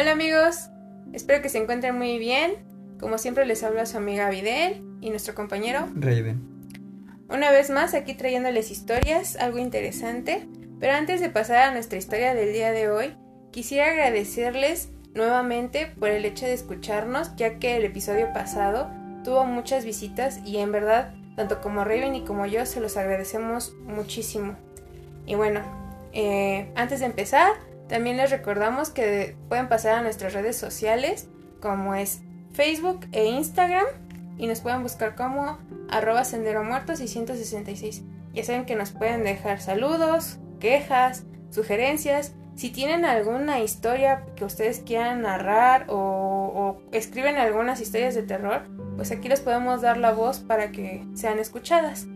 Hola amigos, espero que se encuentren muy bien. Como siempre les habla su amiga Videl y nuestro compañero Raven. Una vez más aquí trayéndoles historias, algo interesante. Pero antes de pasar a nuestra historia del día de hoy, quisiera agradecerles nuevamente por el hecho de escucharnos, ya que el episodio pasado tuvo muchas visitas y en verdad, tanto como Raven y como yo, se los agradecemos muchísimo. Y bueno, eh, antes de empezar, también les recordamos que pueden pasar a nuestras redes sociales, como es Facebook e Instagram, y nos pueden buscar como arroba sendero muertos y 166. Ya saben que nos pueden dejar saludos, quejas, sugerencias. Si tienen alguna historia que ustedes quieran narrar o, o escriben algunas historias de terror, pues aquí les podemos dar la voz para que sean escuchadas.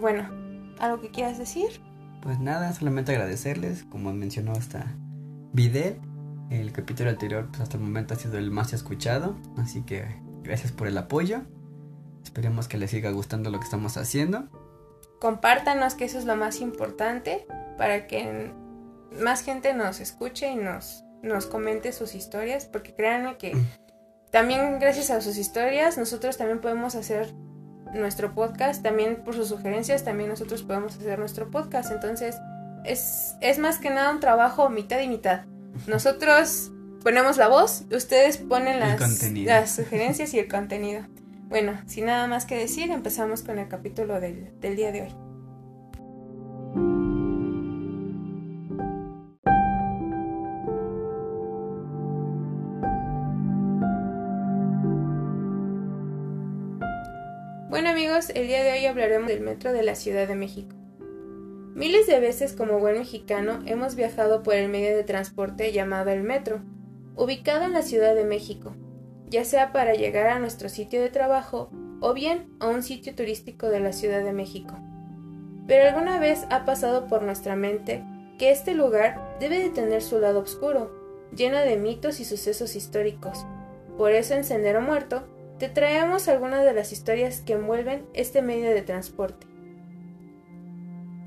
Bueno, ¿algo que quieras decir? Pues nada, solamente agradecerles, como mencionó hasta Videl, el capítulo anterior pues hasta el momento ha sido el más escuchado, así que gracias por el apoyo. Esperemos que les siga gustando lo que estamos haciendo. Compártanos que eso es lo más importante para que más gente nos escuche y nos, nos comente sus historias, porque créanme que también gracias a sus historias nosotros también podemos hacer nuestro podcast, también por sus sugerencias también nosotros podemos hacer nuestro podcast, entonces es, es más que nada un trabajo mitad y mitad. Nosotros ponemos la voz, ustedes ponen las, las sugerencias y el contenido. Bueno, sin nada más que decir, empezamos con el capítulo del, del día de hoy. Bueno amigos, el día de hoy hablaremos del metro de la Ciudad de México. Miles de veces como buen mexicano hemos viajado por el medio de transporte llamado el metro, ubicado en la Ciudad de México, ya sea para llegar a nuestro sitio de trabajo o bien a un sitio turístico de la Ciudad de México. Pero alguna vez ha pasado por nuestra mente que este lugar debe de tener su lado oscuro, lleno de mitos y sucesos históricos. Por eso en Sendero Muerto te traemos algunas de las historias que envuelven este medio de transporte.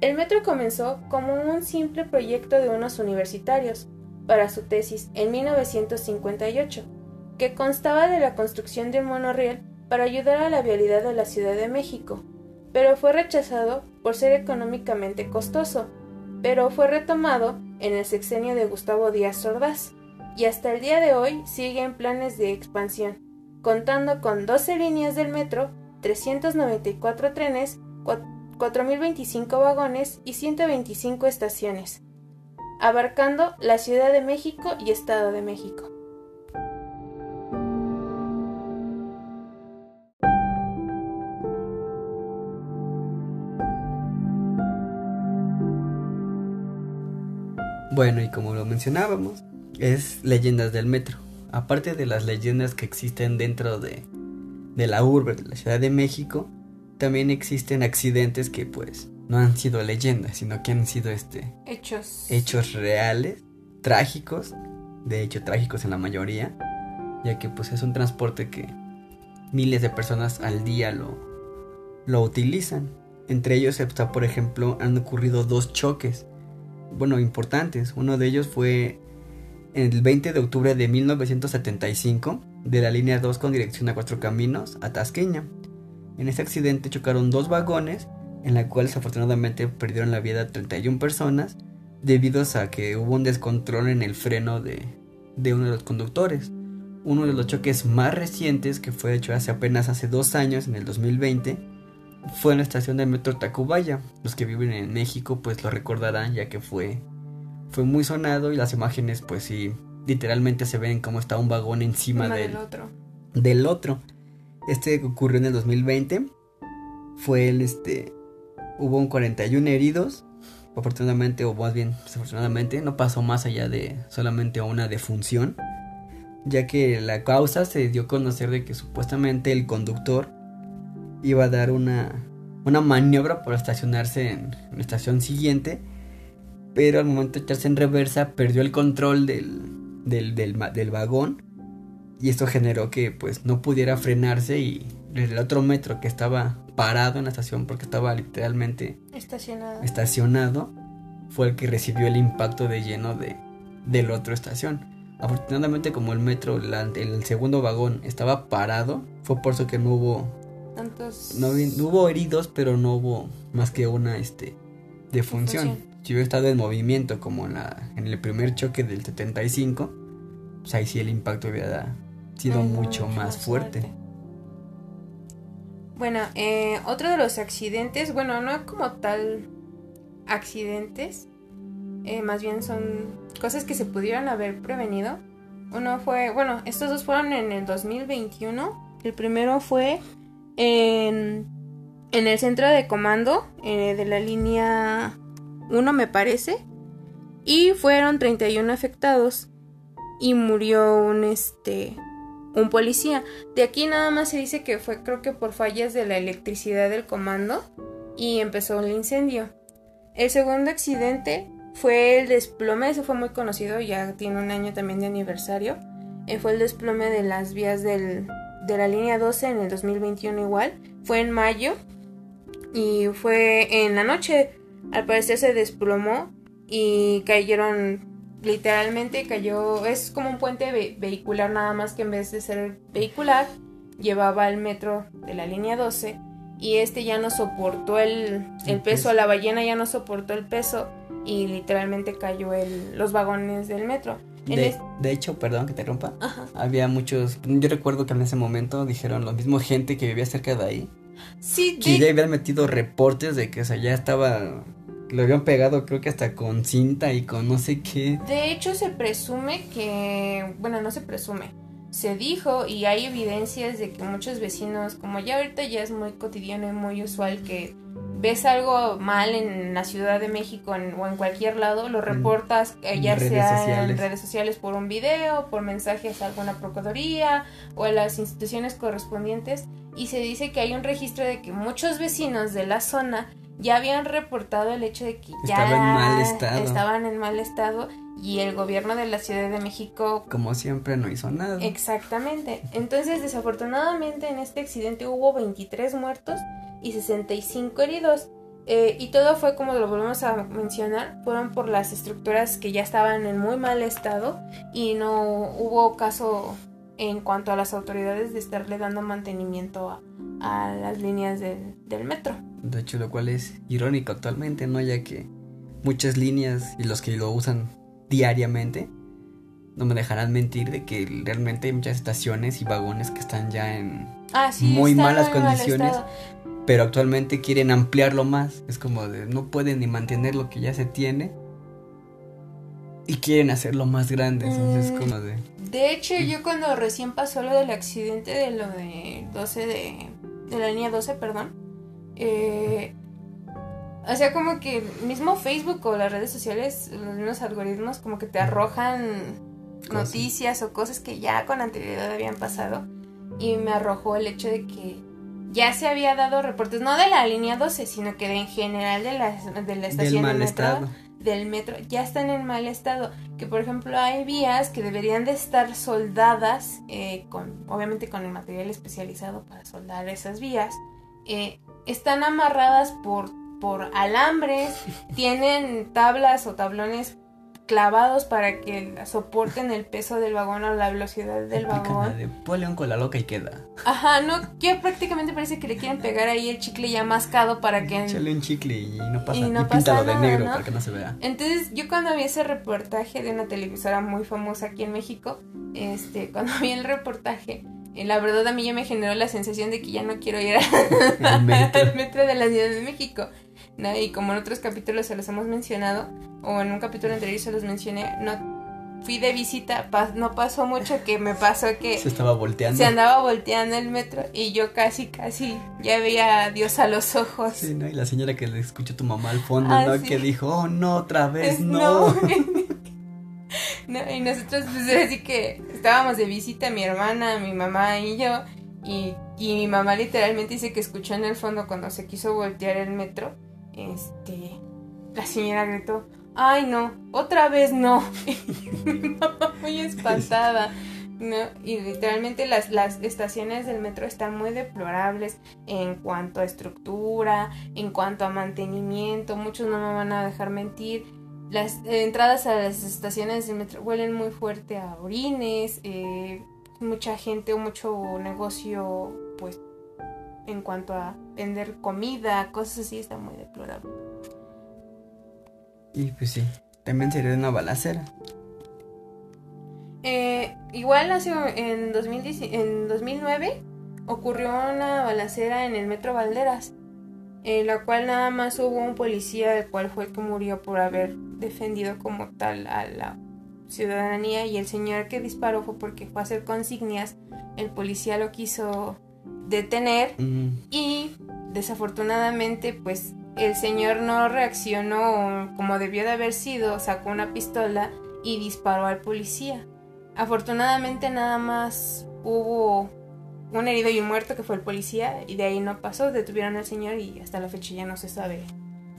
El metro comenzó como un simple proyecto de unos universitarios para su tesis en 1958, que constaba de la construcción de un monorriel para ayudar a la vialidad de la Ciudad de México, pero fue rechazado por ser económicamente costoso, pero fue retomado en el sexenio de Gustavo Díaz Ordaz, y hasta el día de hoy sigue en planes de expansión contando con 12 líneas del metro, 394 trenes, 4.025 vagones y 125 estaciones, abarcando la Ciudad de México y Estado de México. Bueno, y como lo mencionábamos, es Leyendas del Metro aparte de las leyendas que existen dentro de, de la urbe de la Ciudad de México, también existen accidentes que pues no han sido leyendas, sino que han sido este hechos hechos reales, trágicos, de hecho trágicos en la mayoría, ya que pues es un transporte que miles de personas al día lo lo utilizan. Entre ellos está, por ejemplo, han ocurrido dos choques, bueno, importantes. Uno de ellos fue el 20 de octubre de 1975 de la línea 2 con dirección a Cuatro Caminos a Tasqueña. En este accidente chocaron dos vagones en la cual desafortunadamente perdieron la vida 31 personas debido a que hubo un descontrol en el freno de, de uno de los conductores. Uno de los choques más recientes, que fue hecho hace apenas hace dos años, en el 2020, fue en la estación de metro Tacubaya. Los que viven en México pues lo recordarán ya que fue fue muy sonado y las imágenes pues sí, literalmente se ven como está un vagón encima del, otro. Del otro. Este ocurrió en el 2020. Fue el este hubo un 41 heridos. Afortunadamente o más bien desafortunadamente no pasó más allá de solamente una defunción, ya que la causa se dio a conocer de que supuestamente el conductor iba a dar una una maniobra para estacionarse en la estación siguiente pero al momento de echarse en reversa perdió el control del, del, del, vagón y esto generó que pues no pudiera frenarse y el otro metro que estaba parado en la estación porque estaba literalmente estacionado, estacionado fue el que recibió el impacto de lleno de, del otro estación. afortunadamente como el metro, el segundo vagón estaba parado, fue por eso que no hubo tantos no, hubo heridos, pero no hubo más que una este defunción. Si hubiera estado en movimiento como en, la, en el primer choque del 75, pues ahí sí el impacto hubiera sido mucho, más fuerte. Bueno, eh, otro de los accidentes, bueno, no como tal accidentes, eh, más bien son cosas que se pudieron haber prevenido. Uno fue, bueno, estos dos fueron en el 2021. El primero fue en, en el centro de comando eh, de la línea 1, me parece. Y fueron 31 afectados. Y murió un este un policía. De aquí nada más se dice que fue creo que por fallas de la electricidad del comando y empezó el incendio. El segundo accidente fue el desplome, ese fue muy conocido, ya tiene un año también de aniversario. Eh, fue el desplome de las vías del, de la línea 12 en el 2021 igual. Fue en mayo y fue en la noche. Al parecer se desplomó y cayeron literalmente cayó, es como un puente vehicular nada más que en vez de ser vehicular, llevaba el metro de la línea 12 y este ya no soportó el, el peso, la ballena ya no soportó el peso y literalmente cayó el, los vagones del metro. De, de, hecho, perdón que te rompa, había muchos, yo recuerdo que en ese momento dijeron lo mismo gente que vivía cerca de ahí. Sí, que ya habían metido reportes de que o sea, ya estaba lo habían pegado creo que hasta con cinta y con no sé qué. De hecho se presume que, bueno, no se presume, se dijo y hay evidencias de que muchos vecinos, como ya ahorita ya es muy cotidiano y muy usual que ves algo mal en la Ciudad de México o en cualquier lado, lo reportas eh, ya sea en redes sociales por un video, por mensajes a alguna procuraduría o a las instituciones correspondientes y se dice que hay un registro de que muchos vecinos de la zona ya habían reportado el hecho de que ya en mal estado. estaban en mal estado y el gobierno de la Ciudad de México como siempre no hizo nada. Exactamente. Entonces, desafortunadamente en este accidente hubo 23 muertos y 65 heridos. Eh, y todo fue como lo volvemos a mencionar, fueron por las estructuras que ya estaban en muy mal estado y no hubo caso en cuanto a las autoridades de estarle dando mantenimiento a, las líneas del metro. De hecho, lo cual es irónico actualmente, ¿no? Ya que muchas líneas y los que lo usan diariamente no me dejarán mentir de que realmente hay muchas estaciones y vagones que están ya en ah, muy malas condiciones. pero actualmente quieren ampliarlo más. Es como de no pueden ni mantener lo que ya se tiene. Y quieren hacerlo más grande. Entonces, mm, como de. De hecho, yo cuando recién pasó lo del accidente de lo de 12 de. de la línea 12, perdón eh, o sea, como que mismo Facebook o las redes sociales, los mismos algoritmos como que te arrojan noticias o cosas que ya con anterioridad habían pasado. Y me arrojó el hecho de que ya se había dado reportes, no de la línea 12, sino que de, en general de la, de la estación del metro, del metro, ya están en mal estado. Que por ejemplo hay vías que deberían de estar soldadas, eh, con, obviamente con el material especializado para soldar esas vías. Eh, están amarradas por, por alambres, tienen tablas o tablones clavados para que soporten el peso del vagón o la velocidad del vagón. De ponle un cola loca y queda. Ajá, no, que prácticamente parece que le quieren pegar ahí el chicle ya mascado para que... Échale un chicle y no pasa, y no píntalo de negro para que no se vea. Entonces, yo cuando vi ese reportaje de una televisora muy famosa aquí en México, este, cuando vi el reportaje, y la verdad a mí ya me generó la sensación de que ya no quiero ir al metro. de la Ciudad de México. ¿no? Y como en otros capítulos se los hemos mencionado, o en un capítulo anterior se los mencioné, no fui de visita, no pasó mucho que me pasó que se estaba volteando. Se andaba volteando el metro y yo casi, casi ya veía a Dios a los ojos. Sí, ¿no? Y la señora que le escuchó tu mamá al fondo, ah, ¿no? Que dijo, oh, no, otra vez, no. y nosotros pues así que estábamos de visita mi hermana, mi mamá y yo y, mi mamá literalmente dice que escuchó en el fondo cuando se quiso voltear el metro, este, la señora gritó, ay no, otra vez no. mi mamá muy espantada. ¿no? Y literalmente las, las estaciones del metro están muy deplorables en cuanto a estructura, en cuanto a mantenimiento, muchos no me van a dejar mentir las entradas a las estaciones de metro huelen muy fuerte a orines, eh, mucha gente o mucho negocio, pues, en cuanto a vender comida, cosas así, está muy deplorable. Y pues sí, también sería una balacera. Eh, igual hace en, 2010, en 2009 ocurrió una balacera en el metro Valderas, en la cual nada más hubo un policía, el cual fue el que murió por haber defendido como tal a la ciudadanía y el señor que disparó fue porque fue a hacer consignias, el policía lo quiso detener y desafortunadamente pues el señor no reaccionó como debió de haber sido, sacó una pistola y disparó al policía. Afortunadamente nada más hubo un herido y un muerto que fue el policía y de ahí no pasó, detuvieron al señor y hasta la fecha ya no se sabe.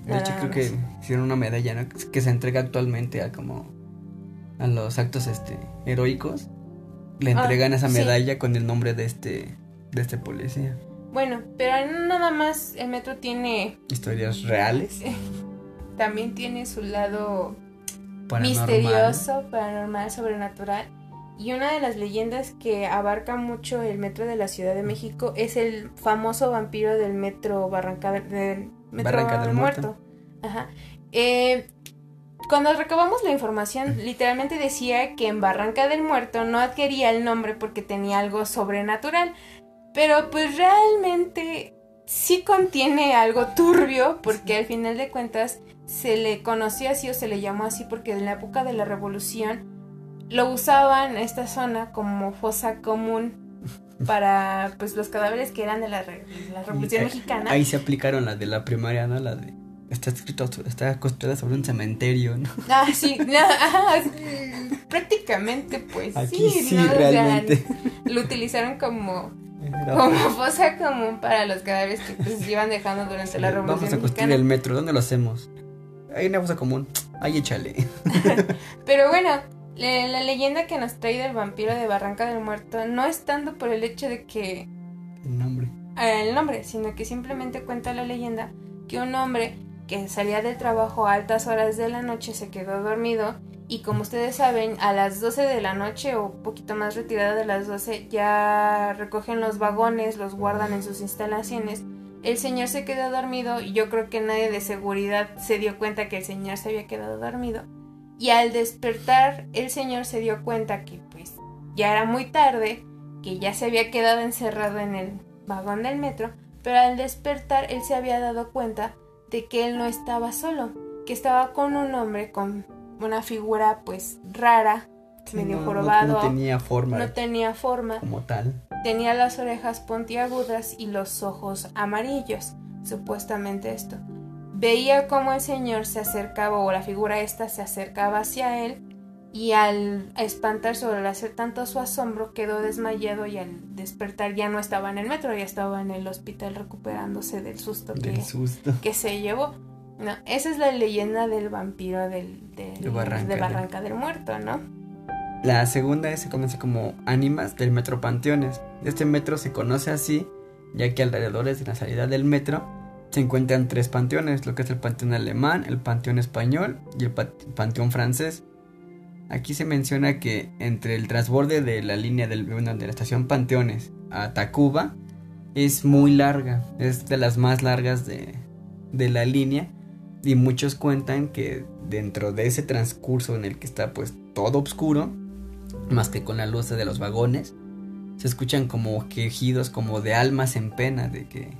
De hecho creo que hicieron una medalla que se entrega actualmente a como a los actos este heroicos. Le ah, entregan esa medalla con el nombre de este de este policía. Bueno, pero nada más el metro tiene historias reales. También tiene su lado misterioso, paranormal, sobrenatural. Y una de las leyendas que abarca mucho el metro de la Ciudad de México es el famoso vampiro del metro Barranca del, metro Muerto. Ajá. Eh, cuando recabamos la información, literalmente decía que en Barranca del Muerto no adquiría el nombre porque tenía algo sobrenatural. Pero pues realmente sí contiene algo turbio porque al final de cuentas se le conoció así o se le llamó así porque en la época de la revolución lo usaban esta zona como fosa común para pues los cadáveres que eran de la, revolución mexicana. Ahí se aplicaron las de la primaria, ¿no? La de está escrito está construida sobre un cementerio, ¿no? Ah, sí, prácticamente pues Aquí sí, realmente. lo utilizaron como como fosa común para los cadáveres que pues, iban dejando durante la revolución Vamos a construir el metro, ¿dónde lo hacemos? Hay una fosa común, ahí échale. Pero bueno, la, leyenda que nos trae del vampiro de Barranca del Muerto no es tanto por el hecho de que... El nombre. El nombre, sino que simplemente cuenta la leyenda que un hombre que salía del trabajo a altas horas de la noche se quedó dormido y como ustedes saben, a las 12 de la noche o un poquito más retirada de las 12 ya recogen los vagones, los guardan en sus instalaciones. El señor se quedó dormido y yo creo que nadie de seguridad se dio cuenta que el señor se había quedado dormido. Y al despertar, el señor se dio cuenta que pues ya era muy tarde, que ya se había quedado encerrado en el vagón del metro, pero al despertar él se había dado cuenta de que él no estaba solo, que estaba con un hombre con una figura pues rara, medio jorobado. No, tenía forma. No tenía forma. Como tal. Tenía las orejas puntiagudas y los ojos amarillos, supuestamente esto. Veía cómo el señor se acercaba o la figura esta se acercaba hacia él y al espantarse o al hacer tanto su asombro quedó desmayado y al despertar ya no estaba en el metro, ya estaba en el hospital recuperándose del susto, susto. que se llevó. No, esa es la leyenda del vampiro del, de Barranca del Muerto, ¿no? La segunda se conoce como Ánimas del Metro Panteones. Este metro se conoce así, ya que alrededor de la salida del metro se encuentran tres panteones, lo que es el panteón alemán, el panteón español y el panteón francés. Aquí se menciona que entre el transborde de la línea del, de la estación Panteones a Tacuba es muy larga, es de las más largas de, de la línea y muchos cuentan que dentro de ese transcurso en el que está pues todo oscuro, más que con la luz de los vagones, se escuchan como quejidos como de almas en pena, de que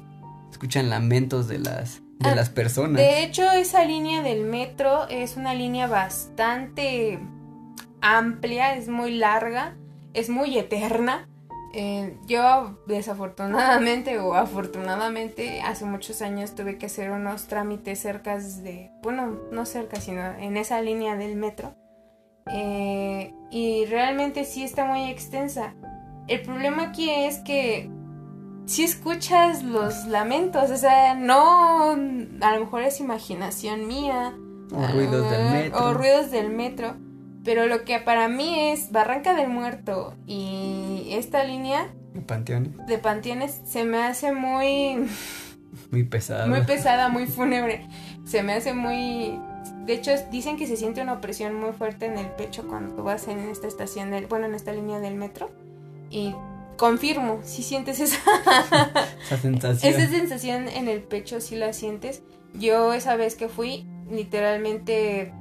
escuchan lamentos de las de ah, las personas. De hecho, esa línea del metro es una línea bastante amplia, es muy larga, es muy eterna eh, yo desafortunadamente o afortunadamente hace muchos años tuve que hacer unos trámites cerca de, bueno, no cerca, sino en esa línea del metro. Eh, y realmente sí está muy extensa. El problema aquí es que si escuchas los lamentos, o sea, no, a lo mejor es imaginación mía. O ruidos del metro. O ruidos del metro pero lo que para mí es Barranca del Muerto y esta línea de panteones, de panteones se me hace muy muy pesada. Muy pesada, muy fúnebre. Se me hace muy de hecho dicen que se siente una opresión muy fuerte en el pecho cuando tú vas en esta estación del, bueno, en esta línea del metro y confirmo, si sientes esa, esa sensación. Esa sensación en el pecho, si la sientes. Yo esa vez que fui, literalmente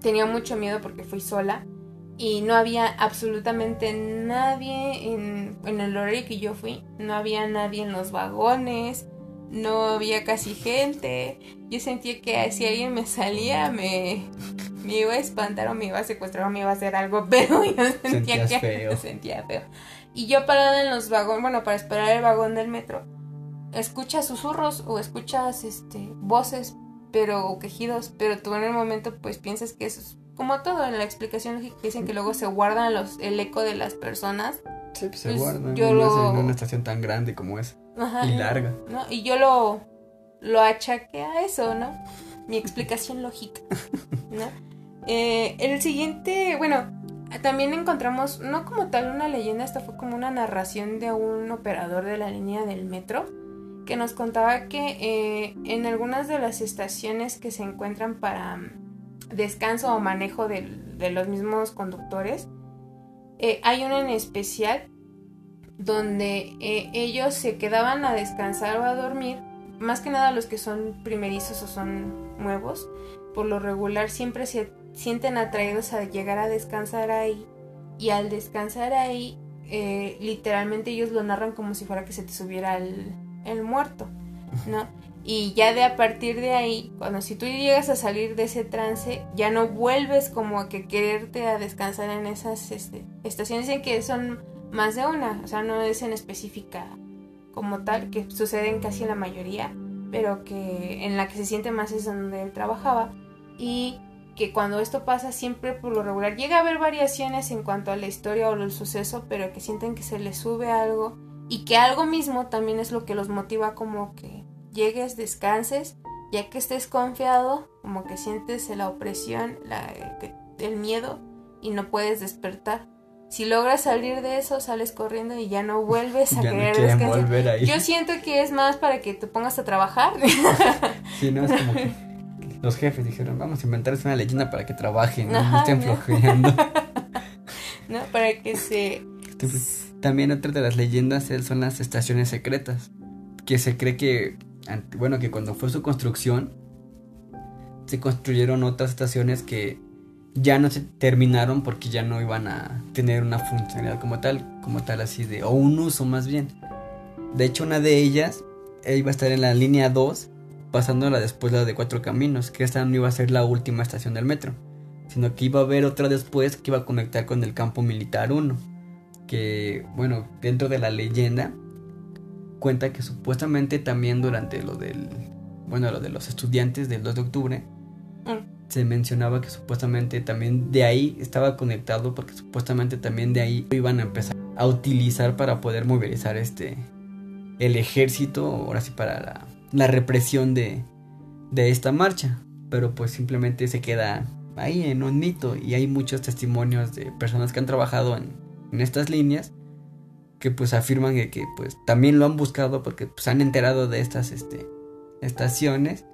tenía mucho miedo porque fui sola y no había absolutamente nadie en, en el horario que yo fui. No había nadie en los vagones, no había casi gente. Yo sentía que si alguien me salía me, me iba a espantar o me iba a secuestrar o me iba a hacer algo, pero yo sentía que feo. sentía feo. Y yo parada en los vagones, bueno, para esperar el vagón del metro, escuchas susurros o escuchas este voces, pero o quejidos, pero tú en el momento pues piensas que es como todo en la explicación lógica dicen que luego se guardan los el eco de las personas. Sí, pues se Pues, guardan. yo más lo- en una estación tan grande como esa. Ajá, Y larga. ¿no? Y yo lo, lo achaqué a eso, ¿no? Mi explicación lógica, ¿no? Eh, el siguiente, bueno, también encontramos, no como tal una leyenda, esta fue como una narración de un operador de la línea del metro que nos contaba que eh, en algunas de las estaciones que se encuentran para mm, descanso o manejo de los mismos conductores, eh, hay una en especial donde eh, ellos se quedaban a descansar o a dormir, más que nada los que son primerizos o son nuevos, por lo regular siempre se sienten atraídos a llegar a descansar ahí y al descansar ahí eh, literalmente ellos lo narran como si fuera que se te subiera el, el muerto, ¿no? Y ya de a partir de ahí, cuando si tú llegas a salir de ese trance, ya no vuelves como a que quererte a descansar en esas este, estaciones en que son más de una, o sea, no es en específica como tal, que sucede en casi la mayoría, pero que en la que se siente más es donde él trabajaba y que cuando esto pasa siempre por lo regular llega a haber variaciones en cuanto a la historia o el suceso, pero que sienten que se les sube algo y que algo mismo también es lo que los motiva como que llegues, descanses, ya que estés confiado, como que sientes la opresión, la, el miedo y no puedes despertar. Si logras salir de eso, sales corriendo y ya no vuelves a Ya querer descansar. volver ahí. Yo siento que es más para que te pongas a trabajar. Sí, no, es como que los jefes dijeron, vamos a inventarles una leyenda para que trabajen, no, estén flojeando. ¿no? Para que se... También otra de las leyendas son las estaciones secretas, que se cree que, bueno, que cuando fue su construcción, se construyeron otras estaciones que ya no se terminaron porque ya no iban a tener una funcionalidad como tal, como tal así de, o un uso más bien. De hecho, una de ellas iba a estar en la línea 2, pasándola después la de Cuatro Caminos, que esta no iba a ser la última estación del metro, sino que iba a haber otra después que iba a conectar con el campo militar 1 que, bueno, dentro de la leyenda, cuenta que supuestamente también durante lo del, bueno, lo de los estudiantes del 2 de octubre, Mm. se mencionaba que supuestamente también de ahí estaba conectado porque supuestamente también de ahí iban a empezar a utilizar para poder movilizar este, el ejército, ahora sí para la, la represión de, de esta marcha, pero pues simplemente se queda ahí en un mito y hay muchos testimonios de personas que han trabajado en, en estas líneas que pues afirman que, que, pues también lo han buscado porque pues han enterado de estas este, estaciones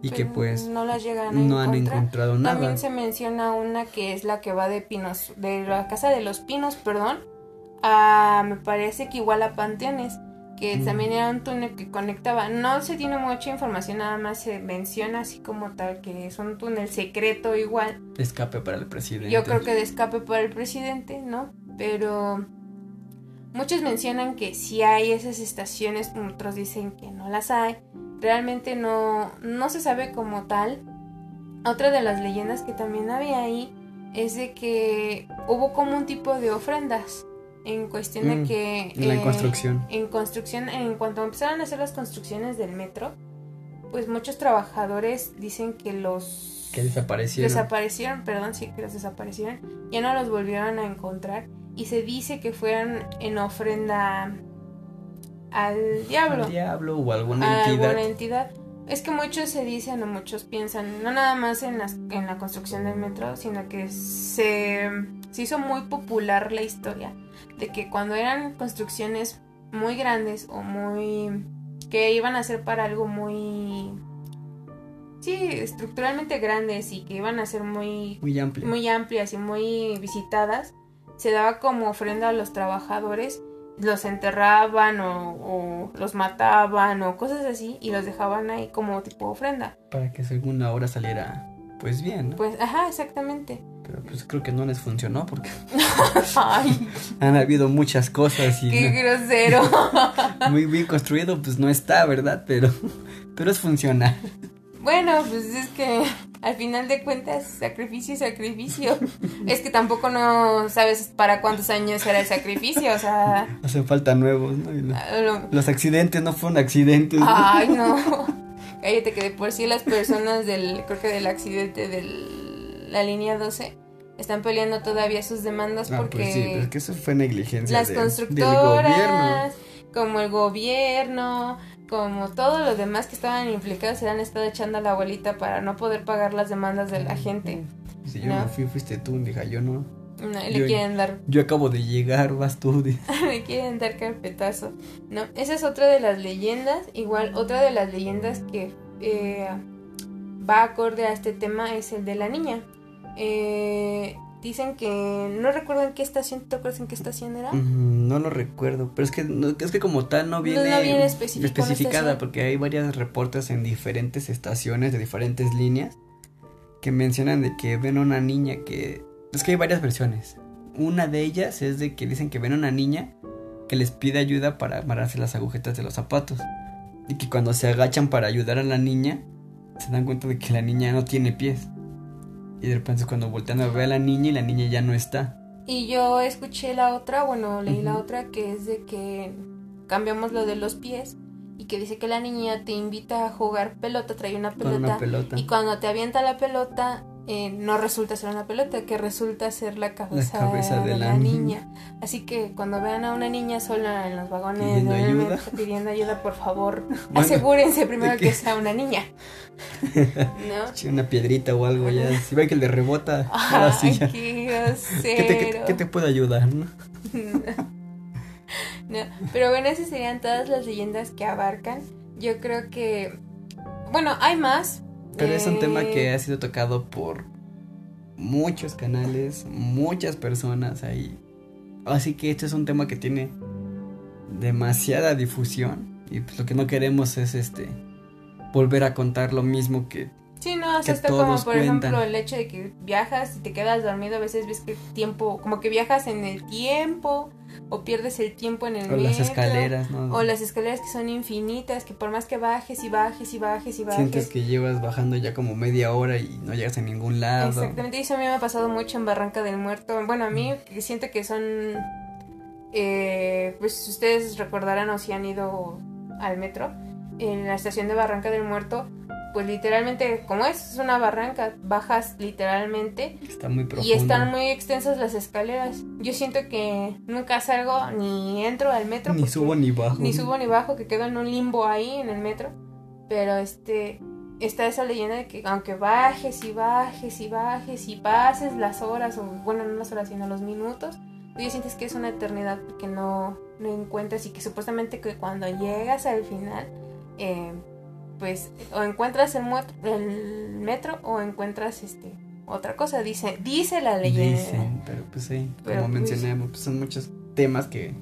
y que pues no las llegan a no han encontrado nada. También se menciona una que es la que va de Pinos, de la casa de los Pinos, perdón, a me parece que igual a Panteones, que también era un túnel que conectaba. No se tiene mucha información, nada más se menciona así como tal que es un túnel secreto igual. Escape para el presidente. Yo creo que de escape para el presidente, ¿no? Pero muchos mencionan que sí hay esas estaciones, otros dicen que no las hay. Realmente no, no se sabe como tal. Otra de las leyendas que también había ahí es de que hubo como un tipo de ofrendas en cuestión Mm, de que... en la eh, construcción. en construcción, en cuanto empezaron a hacer las construcciones del metro, pues muchos trabajadores dicen que los Que desaparecieron. desaparecieron, perdón, sí, que los desaparecieron, ya no los volvieron a encontrar y se dice que fueron en ofrenda al diablo, Al diablo o alguna a entidad. alguna entidad. Es que muchos se dicen o muchos piensan, no nada más en, las, en la construcción del metro, sino que se, se hizo muy popular la historia de que cuando eran construcciones muy grandes o muy... que iban a ser para algo muy... sí, estructuralmente grandes y que iban a ser muy, Muy amplias. y muy visitadas, se daba como ofrenda a los trabajadores, los enterraban o, o los mataban o cosas así y los dejaban ahí como tipo ofrenda. Para que según la hora saliera, pues bien, ¿no? Pues, ajá, exactamente. Pero pues creo que no les funcionó porque Ay, han habido muchas cosas y qué no- grosero. muy bien construido, pues no está, ¿verdad? Pero, pero es funcional. Bueno, pues es que al final de cuentas, sacrificio y sacrificio. Es que tampoco no sabes para cuántos años era el sacrificio, o sea... Hacen falta nuevos, ¿no? Y lo- lo- Los accidentes no fueron accidentes. ¿no? Ay, no. Cállate que de por sí las personas del, creo que del accidente de la línea 12 están peleando todavía sus demandas Ah, porque pues sí, pero es que eso fue negligencia las de- del gobierno. constructoras, como el gobierno, como todos los demás que estaban implicados se han estado echando a la abuelita para no poder pagar las demandas de la gente. Si yo No. no fui, fuiste tú, hija, yo no. No, y Yo- le quieren dar Yo acabo de llegar, vas tú. le quieren dar carpetazo. No, esa es otra de las leyendas. Igual, otra de las leyendas que eh, va acorde a este tema es el de la niña. Eh, dicen que. No recuerdo en qué estación. ¿Te acuerdas en qué estación era? Mm, No lo recuerdo, pero es que, no- es que como tal no viene, no viene especificada porque hay varios reportes en diferentes estaciones de diferentes líneas que mencionan de que ven a una niña que... Es que hay varias versiones. Una de ellas es de que dicen que ven a una niña que les pide ayuda para amarrarse las agujetas de los zapatos. Y que cuando se agachan para ayudar a la niña, se dan cuenta de que la niña no tiene pies. Y de repente es cuando voltean a ver a la niña y la niña ya no está. Y yo escuché la otra, bueno, leí la otra que es de que cambiamos lo de los pies. Y que dice que la niña te invita a jugar pelota, trae una pelota. una pelota. Y cuando te avienta la pelota, eh, no resulta ser una pelota, que resulta ser la cabeza, cabeza de, de la, la niña. Así que cuando vean a una niña sola en los vagones Pidiendo ayuda. metro pidiendo ayuda, por favor, Bueno, asegúrense primero ¿de que qué? sea una niña. ¿No? Una piedrita o algo ya. Si ve que le rebota, Ay, ya. qué ¿Qué te, qué- te puede ayudar? no? No, Pero bueno, esas serían todas las leyendas que abarcan. Yo creo que. Bueno, hay más. Pero es un tema que ha sido tocado por muchos canales, muchas personas ahí. Así que este es un tema que tiene demasiada difusión. Y pues lo que no queremos es este volver a contar lo mismo que Sí, no, o sea, que está como por cuentan. ejemplo el hecho de que viajas y te quedas dormido, a veces ves que el tiempo, como que viajas en el tiempo o pierdes el tiempo en el o las metro, escaleras, ¿no? O las escaleras que son infinitas, que por más que bajes y bajes y bajes y bajes. Sientes que llevas bajando ya como media hora y no llegas a ningún lado. Exactamente, eso a mí me ha pasado mucho en Barranca del Muerto. Bueno, a mí que siento que son. eh, pues ustedes recordarán o si han ido al metro, en la estación de Barranca del Muerto, pues literalmente, como es, es una barranca, bajas literalmente Está muy profundo. y están muy extensas las escaleras. Yo siento que nunca salgo ni entro al metro. Ni subo ni bajo. ni subo ni bajo, que quedo en un limbo ahí en el metro. Pero este está esa leyenda de que aunque bajes y bajes y bajes y pases las horas, o bueno, no las horas, sino los minutos, tú ya sientes que es una eternidad porque no, no encuentras y que supuestamente que cuando llegas al final, eh, pues o encuentras el, el metro o encuentras este otra cosa, dice, dice la leyenda. Dicen, pero pues sí, Pero, como pues, mencionamos, pues son muchos temas que,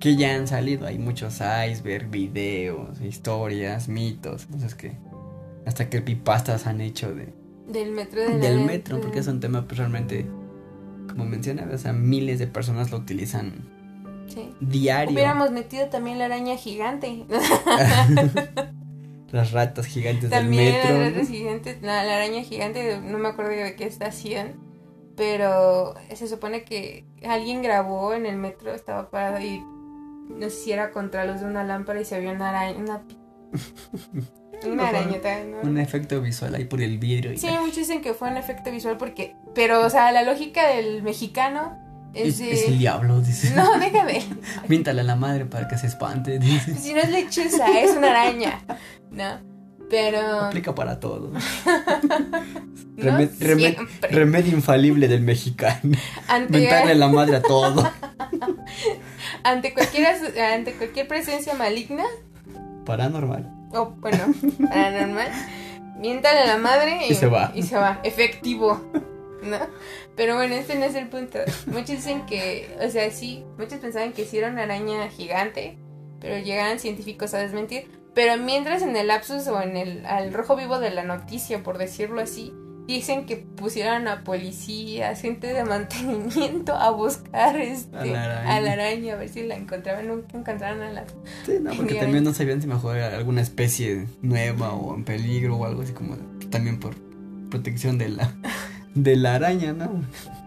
que ya han salido. Hay muchos iceberg, videos, historias, mitos. Entonces que hasta que pipastas han hecho de, Del metro de del la- metro, porque es un tema pues realmente, como mencionaba, o sea, miles de personas lo utilizan Sí. diario. Hubiéramos metido también la araña gigante. Las ratas gigantes También del metro. la, ¿no? rata gigante, no, la araña gigante, no me acuerdo de qué estación, pero se supone que alguien grabó en el metro, estaba parado y no sé si era contra luz de una lámpara y se vio una araña, una, una Mejor arañota, ¿no? Un efecto visual ahí por el vidrio. y Sí, muchos dicen que fue un efecto visual porque, pero o sea, la lógica del mexicano es, es, de... es el diablo, dice. No, déjame. Píntale a la madre para que se espante, dice. Si no es lechuza, es una araña, ¿no? Pero... Aplica para todo. remedio infalible del mexicano. Ante- Mentarle la madre a todo. ante cualquier ante cualquier presencia maligna Paranormal. o bueno paranormal miéntale a la madre Y se va. Y se va, efectivo. ¿No? Pero bueno, este no es el punto. Muchos dicen que, o sea, sí, muchos pensaban que sí era una araña gigante, pero llegaron científicos a desmentir. Pero mientras en el lapsus o en el al rojo vivo de la noticia, por decirlo así, dicen que pusieron a policías, gente de mantenimiento a buscar este, A la araña. a la araña, a ver si la encontraban. Nunca encontraron a la. Sí, no, porque también no sabían si mejor era alguna especie nueva o en peligro o algo así como también por protección de la de la araña, ¿no?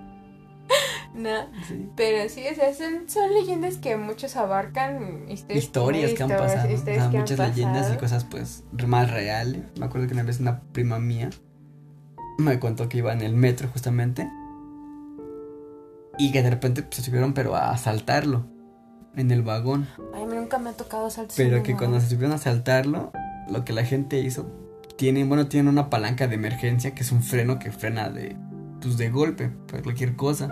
No. Sí. Pero sí, o sea, son, son leyendas que muchos abarcan. Historias, Historias que han pasado, o sea, muchas leyendas y cosas pues más reales. Me acuerdo que una vez una prima mía me contó que iba en el metro justamente y que de repente pues, se subieron pero a asaltarlo en el vagón. Ay, nunca me ha tocado saltos. Pero que cuando se subieron a asaltarlo, lo que la gente hizo, tienen, bueno, tienen una palanca de emergencia que es un freno que frena de, pues de golpe, por cualquier cosa.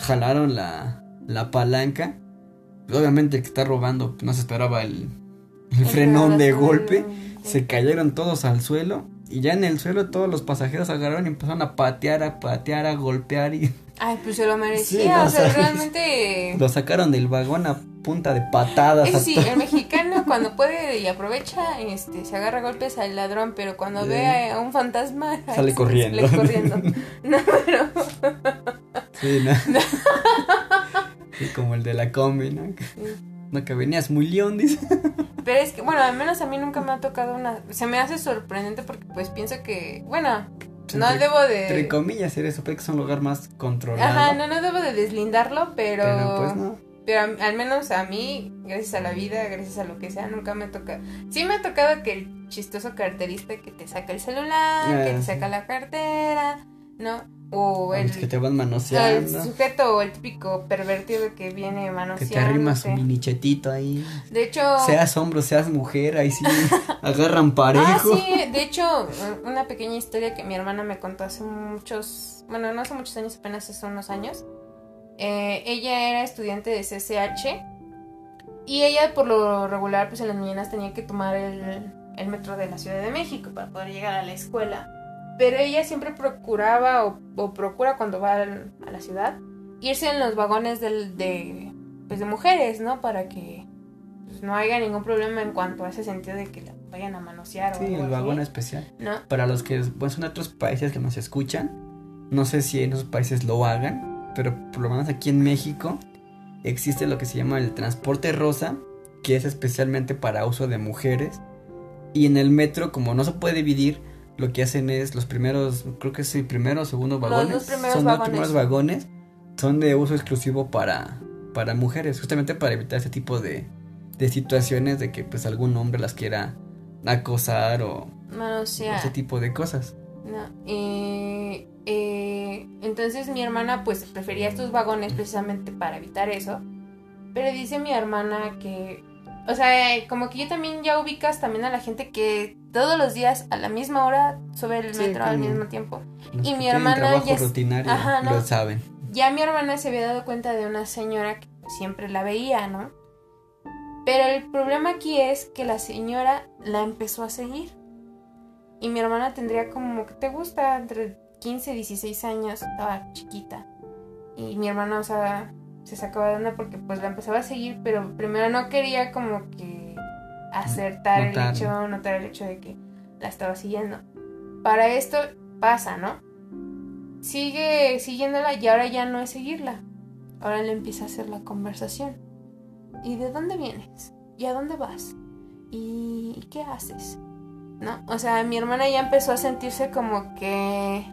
Jalaron la, la palanca. Pues, obviamente el que está robando no se esperaba el, el El frenón de golpe. Se cayeron todos al suelo. Y ya en el suelo todos los pasajeros agarraron y empezaron a patear, a patear, a golpear y Ay, pues se lo merecía. Sí, o sea, realmente. lo sacaron del vagón a punta de patadas. Eso sí, el cuando puede y aprovecha, este, se agarra golpes al ladrón, pero cuando Sí. ve a un fantasma, Sale corriendo. Sale corriendo. No, pero Sí, ¿no? Sí, como el de la combi, ¿no? No, que venías muy león, dice. Pero es que, bueno, al menos a mí nunca me ha tocado una... Se me hace sorprendente porque pues pienso que, bueno, no Entre- debo Entre de... comillas, eres que es un lugar más controlado. Ajá, no, no debo de deslindarlo, pero... Pero pues no. Pero al menos a mí, gracias a la vida, gracias a lo que sea, nunca me ha tocado. Sí me ha tocado que el chistoso carterista que te saca el celular, que Ah, te sí. saca la cartera, ¿no? O el, que te van el manoseando. sujeto o el típico pervertido que viene Que manoseando. te arrimas un mini chetito ahí. De hecho... Seas hombre, seas mujer, ahí sí agarran Ah, parejo. sí, de hecho, una pequeña historia que mi hermana me contó hace muchos, bueno, no hace muchos años, apenas hace unos años. Eh, ella era estudiante de CCH y ella por lo regular, pues en las mañanas tenía que tomar el, el metro de la Ciudad de México para poder llegar a la escuela. Pero ella siempre procuraba o, o procura cuando va al- a la ciudad irse en los vagones del, de, pues de mujeres, ¿no? Para que pues, no haya ningún problema en cuanto a ese sentido de que la vayan a manosear o Sí, algo el así, vagón especial. ¿no? Para los que pues, son de otros países que nos escuchan, no sé si en esos países lo hagan, pero por lo menos aquí en México existe lo que se llama el transporte rosa, que es especialmente para uso de mujeres. Y en el metro, como no se puede dividir, lo que hacen es los primeros, creo que es el primero o segundo Los vagones. dos primeros son vagones. los primeros vagones, son de uso exclusivo para, para mujeres, justamente para evitar ese tipo de, de situaciones de que pues algún hombre las quiera acosar o Manosear. ese tipo de cosas. No, eh, eh, entonces mi hermana pues prefería estos vagones precisamente para evitar eso. Pero dice mi hermana que, o sea, eh, como que yo también ya ubicas también a la gente que todos los días a la misma hora sube el Sí, metro al mismo tiempo. Y mi hermana ya rutinario Ajá, ¿no? lo saben. Ya mi hermana se había dado cuenta de una señora que siempre la veía, ¿no? Pero el problema aquí es que la señora la empezó a seguir. Y mi hermana tendría como, ¿qué te gusta? Entre 15 y 16 años, estaba chiquita. Y mi hermana, o sea, se sacaba de onda porque pues la empezaba a seguir, pero primero no quería como que acertar el hecho, notar el hecho de que la estaba siguiendo. Para esto pasa, ¿no? Sigue siguiéndola y ahora ya no es seguirla. Ahora le empieza a hacer la conversación. ¿Y de dónde vienes? ¿Y a dónde vas? ¿Y qué haces? ¿No? O sea, mi hermana ya empezó a sentirse como que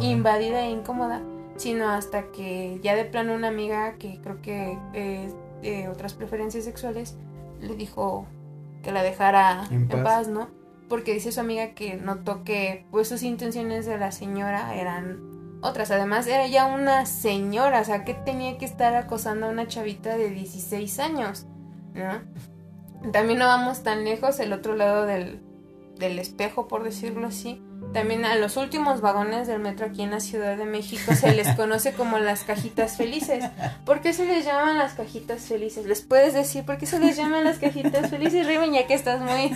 invadida e incómoda, sino hasta que ya de plano una amiga que creo que es de otras preferencias sexuales le dijo que la dejara En paz, ¿no? Porque dice su amiga que notó que pues sus intenciones de la señora eran otras. Además era ya una señora, o sea, que tenía que estar acosando a una chavita de 16 años, ¿no? También no vamos tan lejos, el otro lado del, del espejo, por decirlo así. También a los últimos vagones del metro aquí en la Ciudad de México se les conoce como las cajitas felices. ¿Por qué se les llaman las cajitas felices? ¿Les puedes decir por qué se les llaman las cajitas felices, Riven, ya que estás muy...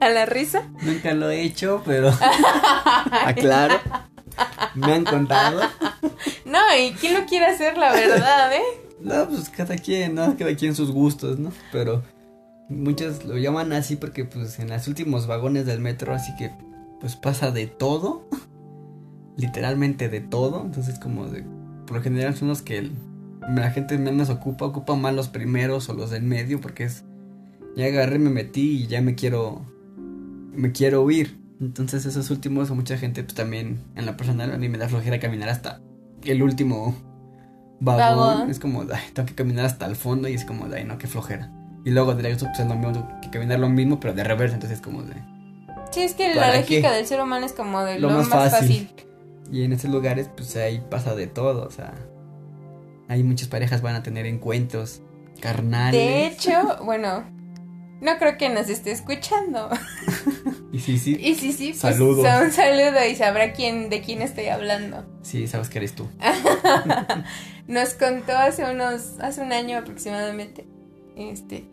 ¿A la risa? Nunca lo he hecho, pero aclaro. Me han contado. No, ¿y quién lo quiere hacer, la verdad, eh? No, pues cada quien, ¿no? Cada quien sus gustos, ¿no? Pero muchos lo llaman así porque pues en los últimos vagones del metro, así que pues pasa de todo. Literalmente de todo. Entonces como de... Por lo general son los que el- la gente menos ocupa, ocupa más los primeros o los del medio porque es... Ya agarré, me metí y ya me quiero... Me quiero huir. Entonces esos últimos, mucha gente pues también en la personal a mí me da flojera caminar hasta el último vagón. Vagón. Es como, ay, tengo que caminar hasta el fondo y es como, ay, no, qué flojera. Y luego de regreso pues es lo mismo, que caminar lo mismo, pero de reversa, entonces es como de... Sí, es que la ¿Para lógica qué? del ser humano es como de Lo lo, más más, fácil. fácil. Y en esos lugares pues ahí pasa de todo, o sea... Hay muchas parejas van a tener encuentros carnales. De hecho, bueno, no creo que nos esté escuchando. Y sí, sí, Y sí, sí, pues un saludo y sabrá quién, de quién estoy hablando. sí, sabes que eres tú. Nos contó hace unos, hace un año aproximadamente, este,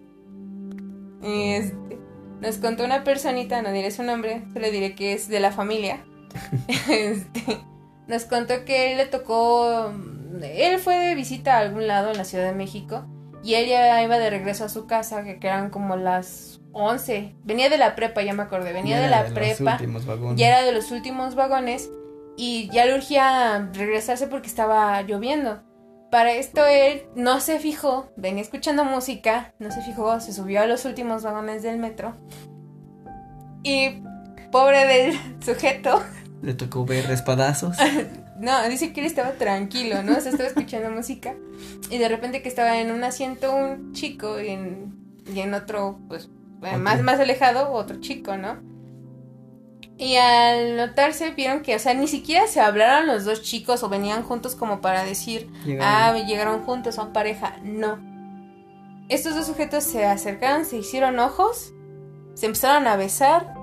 este, nos contó una personita, no diré su nombre, solo diré que es de la familia. Este, nos contó que él le tocó, él fue de visita a algún lado en la Ciudad de México y él ya iba de regreso a su casa, que eran como las 11. Venía de la prepa, ya me acordé, venía Ya de la prepa. Ya era de los últimos vagones y ya le urgía regresarse porque estaba lloviendo. Para esto él no se fijó, venía escuchando música, no se fijó, se subió a los últimos vagones del metro. Y pobre del sujeto, Le tocó ver espadazos. no, dice que él estaba tranquilo, ¿no? O sea, estaba escuchando música y de repente que estaba en un asiento un chico y en, y en otro, pues, más, más alejado, otro chico, ¿no? Y al notarse vieron que, o sea, ni siquiera se hablaron los dos chicos o venían juntos como para decir, ah, Llegaron. llegaron juntos, son pareja. No. Estos dos sujetos se acercaron, se hicieron ojos, se empezaron a besar.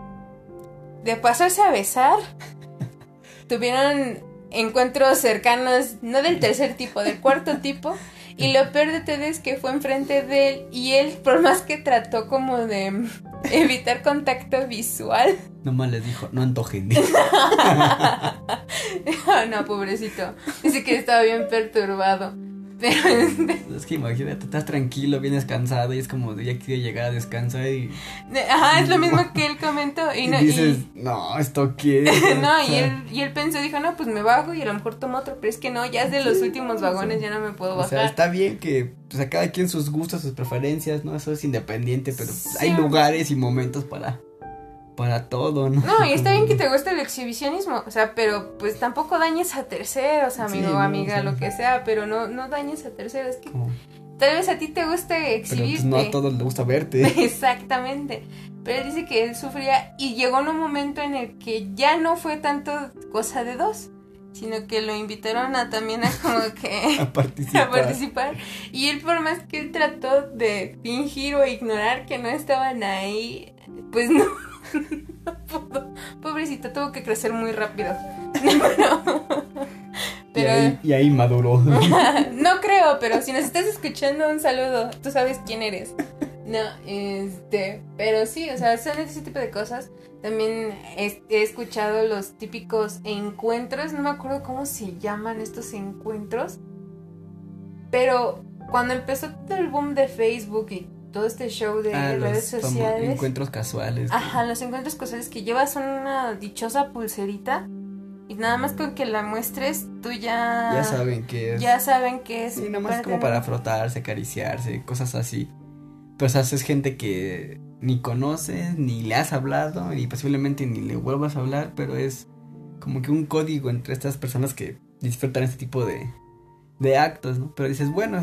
De pasarse a besar, tuvieron encuentros cercanos, no del tercer tipo, del cuarto tipo. Y lo peor de todo es que fue enfrente de él y él, por más que trató como de evitar contacto visual, Nomás les dijo, no antojen. no, pobrecito, dice que estaba bien perturbado. Pero es que imagínate, estás tranquilo, vienes cansado y es como de ya quiero llegar a descansar y, Ajá, es lo mismo que él comentó. Y, y no, dices, y- no, esto qué. no, O y él, y él pensó, dijo, no, pues me bajo y a lo mejor tomo otro, pero es que no, ya es de los últimos vagones, ya no me puedo O bajar. sea, está bien que pues, a cada quien sus gustos, sus preferencias, ¿no? Eso es independiente, pero hay lugares y momentos para, para todo, ¿no? No, y está bien que te guste el exhibicionismo, o sea, pero pues tampoco dañes a terceros, amigo, Sí, no, amiga, sí. lo que sea, pero no, no dañes a terceros, que tal vez a ti te guste pero exhibirte. pues no a todos les gusta verte. Exactamente. Pero él dice que él sufría y llegó en un momento en el que ya no fue tanto cosa de dos, sino que lo invitaron a también a como que a participar. a participar. Y él por más que él trató de fingir o ignorar que no estaban ahí, pues no, Pobrecito, tuvo que crecer muy rápido. Y, Pero ahí, y ahí maduró. no creo, pero si nos estás escuchando, un saludo. Tú sabes quién eres. No, este, pero sí, o sea, son ese tipo de cosas. También he, he escuchado los típicos encuentros, no me acuerdo cómo se llaman estos encuentros, pero cuando empezó todo el boom de Facebook y todo este show de Ah, redes los sociales, encuentros casuales. ajá, los encuentros casuales que llevas una dichosa pulserita y nada más con que la muestres, tú ya Ya saben que es. ya saben que es Sí, nada más como para frotarse, acariciarse, cosas así. Pero o sea, es gente que ni conoces, ni le has hablado, y posiblemente ni le vuelvas a hablar, pero es como que un código entre estas personas que disfrutan este tipo de, de actos, ¿no? Pero dices, bueno,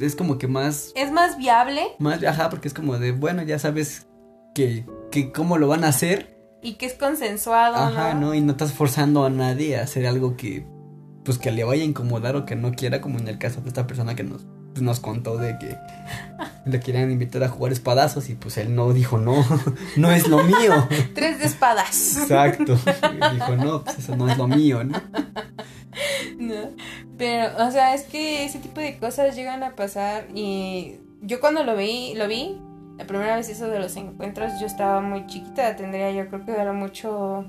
es, como que más, es más viable más, ajá, porque es como de, bueno, ya sabes que, que cómo lo van a hacer, y que es consensuado, ajá, ¿no? ¿no? Y no estás forzando a nadie a hacer algo que, pues que le vaya a incomodar o que no quiera, como en el caso de esta persona que nos, pues, nos contó de que le querían invitar a jugar espadazos y pues él no dijo no, no es lo mío. Tres de espadas. Exacto. Dijo, no, pues eso no es lo mío, ¿no? No, Pero, o sea, es que ese tipo de cosas llegan a pasar y yo cuando lo vi, lo vi, La primera vez eso de los encuentros yo estaba muy chiquita, tendría yo creo que era mucho,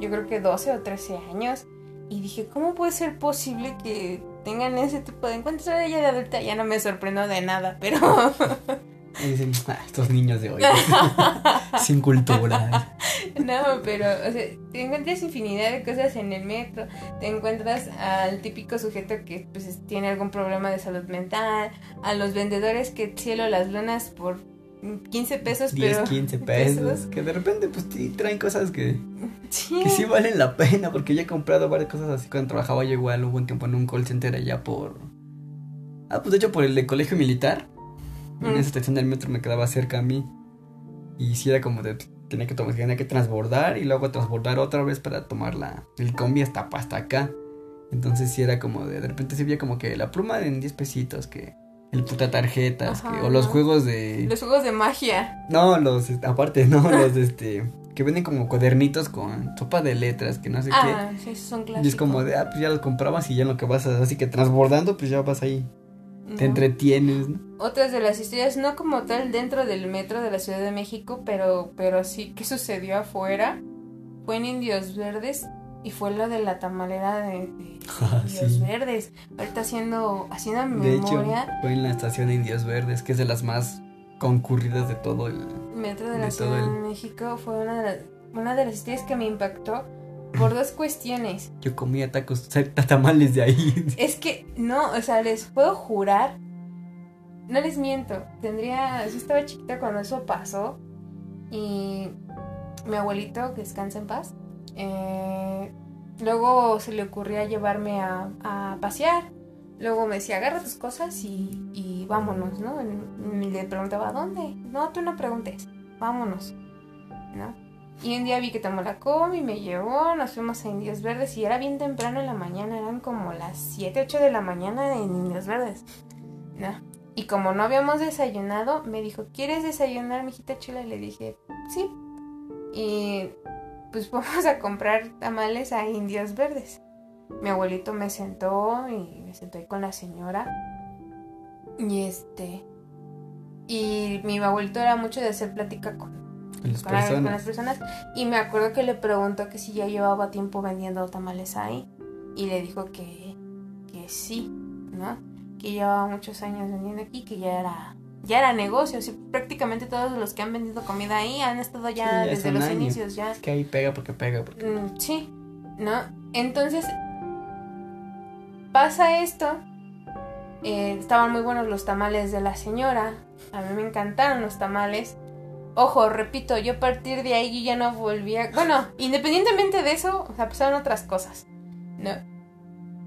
yo creo que 12 o 13 años. Y dije, ¿cómo puede ser posible que tengan ese tipo de encuentros? Ya de adulta ya no me sorprendo de nada, pero... Y dicen, "Ah, estos niños de hoy, sin cultura. No, pero, o sea, te encuentras infinidad de cosas en el metro. Te encuentras al típico sujeto que pues es- tiene algún problema de salud mental, a los vendedores que cielo las lunas por 15 pesos, 10, pero 15 pesos. Que de repente, pues sí, traen cosas que, Sí. que sí valen la pena. Porque yo he comprado varias cosas así cuando trabajaba yo igual. Hubo un tiempo en un call center allá por. Ah, pues de hecho por el de colegio militar. En Mm. esa estación del metro me quedaba cerca a mí. Y sí era como de. Tenía que, tomar, tenía que transbordar y luego transbordar otra vez para tomar la, el combi hasta, hasta acá. Entonces sí era como de. De repente se veía como que la pluma en 10 pesitos, que el puta tarjetas, Ajá, que, o los juegos de. Los juegos de magia. No, los, este, aparte, no, los de este, que venden como cuadernitos con sopa de letras, que no sé Ah, sí, esos son qué. clásicos. Y es como de, ah, pues ya los comprabas y ya en lo que vas, a- así que transbordando, pues ya vas ahí, te entretienes, ¿no? Otras de las historias, no como tal dentro del metro de la Ciudad de México, pero, pero sí que sucedió afuera, fue en Indios Verdes y fue lo de la tamalera de, de Ah, Indios sí. Verdes. Ahorita haciendo, haciendo De hecho, memoria, fue en la estación de Indios Verdes, que es de las más concurridas de todo el... metro de la de Ciudad el- de México fue una de, las, una de las historias que me impactó por dos cuestiones. Yo comía tacos, tamales de ahí. Es que no, o sea, les puedo jurar, no les miento, tendría, yo estaba chiquita cuando eso pasó y mi abuelito, que descansa en paz, eh, luego se le ocurría llevarme a, a pasear. Luego me decía, agarra tus cosas y, y vámonos, ¿no? Y le preguntaba, ¿a dónde? No, tú no preguntes, vámonos, ¿no? Y un día vi que tomó la combi, me llevó, nos fuimos a Indios Verdes y era bien temprano en la mañana, eran como las 7, 8 de la mañana en Indios Verdes. No. Y como no habíamos desayunado, me dijo, ¿quieres desayunar, mijita chula? Y le dije, sí. Y pues vamos a comprar tamales a Indios Verdes. Mi abuelito me sentó y me sentó ahí con la señora. Y este. Y mi abuelito era mucho de hacer plática Con las con, la- con las personas. Y me acuerdo que le preguntó que si ya llevaba tiempo vendiendo tamales ahí. Y le dijo que, que sí, ¿no? Que llevaba muchos años vendiendo aquí, que ya era, ya era negocio. O sea, prácticamente todos los que han vendido comida ahí han estado ya Sí, ya desde los inicios, ya. Es que ahí pega porque pega. Porque... Mm, sí, ¿no? Entonces, pasa esto. eh, estaban muy buenos los tamales de la señora. A mí me encantaron los tamales. Ojo, repito, yo a partir de ahí ya no volvía. Bueno, independientemente de eso, o sea, pasaron otras cosas. ¿No?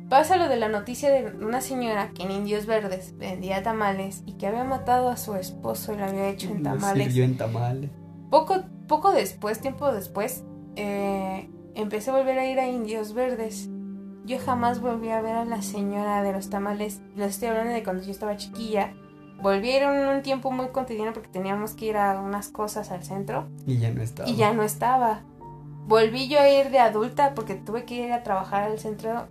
Pasa lo de la noticia de una señora que en Indios Verdes vendía tamales y que había matado a su esposo y lo había hecho en tamales. sirvió en tamales. Poco, poco después, tiempo después, eh, empecé a volver a ir a Indios Verdes. Yo jamás volví a ver a la señora de los tamales. Les estoy hablando de cuando yo estaba chiquilla. En un tiempo muy cotidiano porque teníamos que ir a unas cosas al centro Y ya no estaba. y ya no estaba. Volví yo a ir de adulta porque tuve que ir a trabajar al centro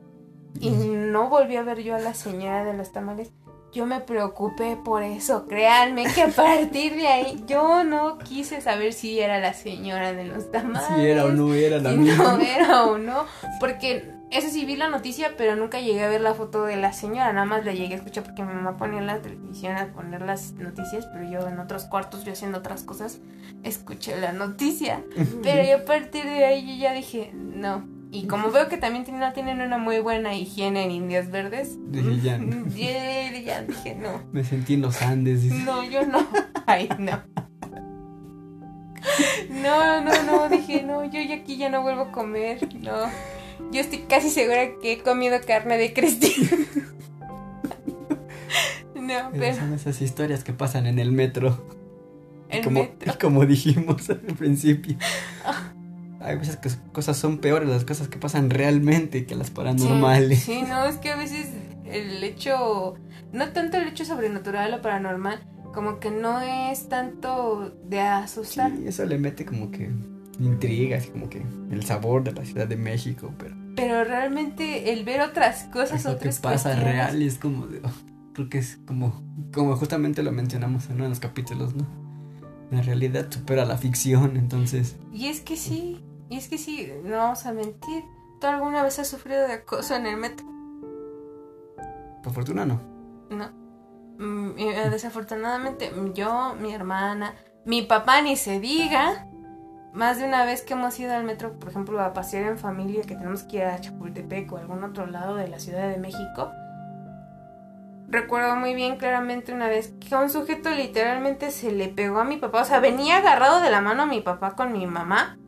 y no volví a ver yo a la señora de los tamales. Yo me preocupé por eso. Créanme que a partir de ahí yo no quise saber si era la señora de los tamales. Si era o no era la si misma. no era o no. Porque eso sí vi la noticia, pero nunca llegué a ver la foto de la señora. Nada más la llegué a escuchar porque mi mamá ponía en la televisión a poner las noticias, pero yo en otros cuartos, yo haciendo otras cosas, escuché la noticia. Pero yo a partir de ahí yo ya dije, no. Y como veo que también tienen, no tienen una muy buena higiene en Indias Verdes, Dije, ya no. ya, ya dije, no. Me sentí en los Andes. dice. No, yo no. Ay, no. No, no, no, dije, no, yo aquí ya no vuelvo a comer, no. Yo estoy casi segura que he comido carne de Cristina. No, Pero son esas historias que pasan en el metro. el como, metro. y como dijimos al principio. Hay veces que cosas son peores las cosas que pasan realmente que las paranormales. Sí, sí, no, es que a veces el hecho, no tanto el hecho sobrenatural o paranormal, como que no es tanto de asustar. Sí, eso le mete como que intrigas y como que el sabor de la Ciudad de México, pero Pero realmente el ver otras cosas, lo que pasa cuestiones, real es como de, oh, creo que es como como justamente lo mencionamos en uno de los capítulos, ¿no? la realidad supera la ficción, entonces. Y es que sí, y es que sí, no vamos a mentir. ¿Tú alguna vez has sufrido de acoso en el metro? Por fortuna no. No. Mm, eh, desafortunadamente, yo, mi hermana, mi papá ni se diga. Más de una vez que hemos ido al metro, por ejemplo, a pasear en familia, que tenemos que ir a Chapultepec o algún otro lado de la Ciudad de México. Recuerdo muy bien claramente una vez que un sujeto literalmente se le pegó a mi papá. O sea, venía agarrado de la mano a mi papá con mi mamá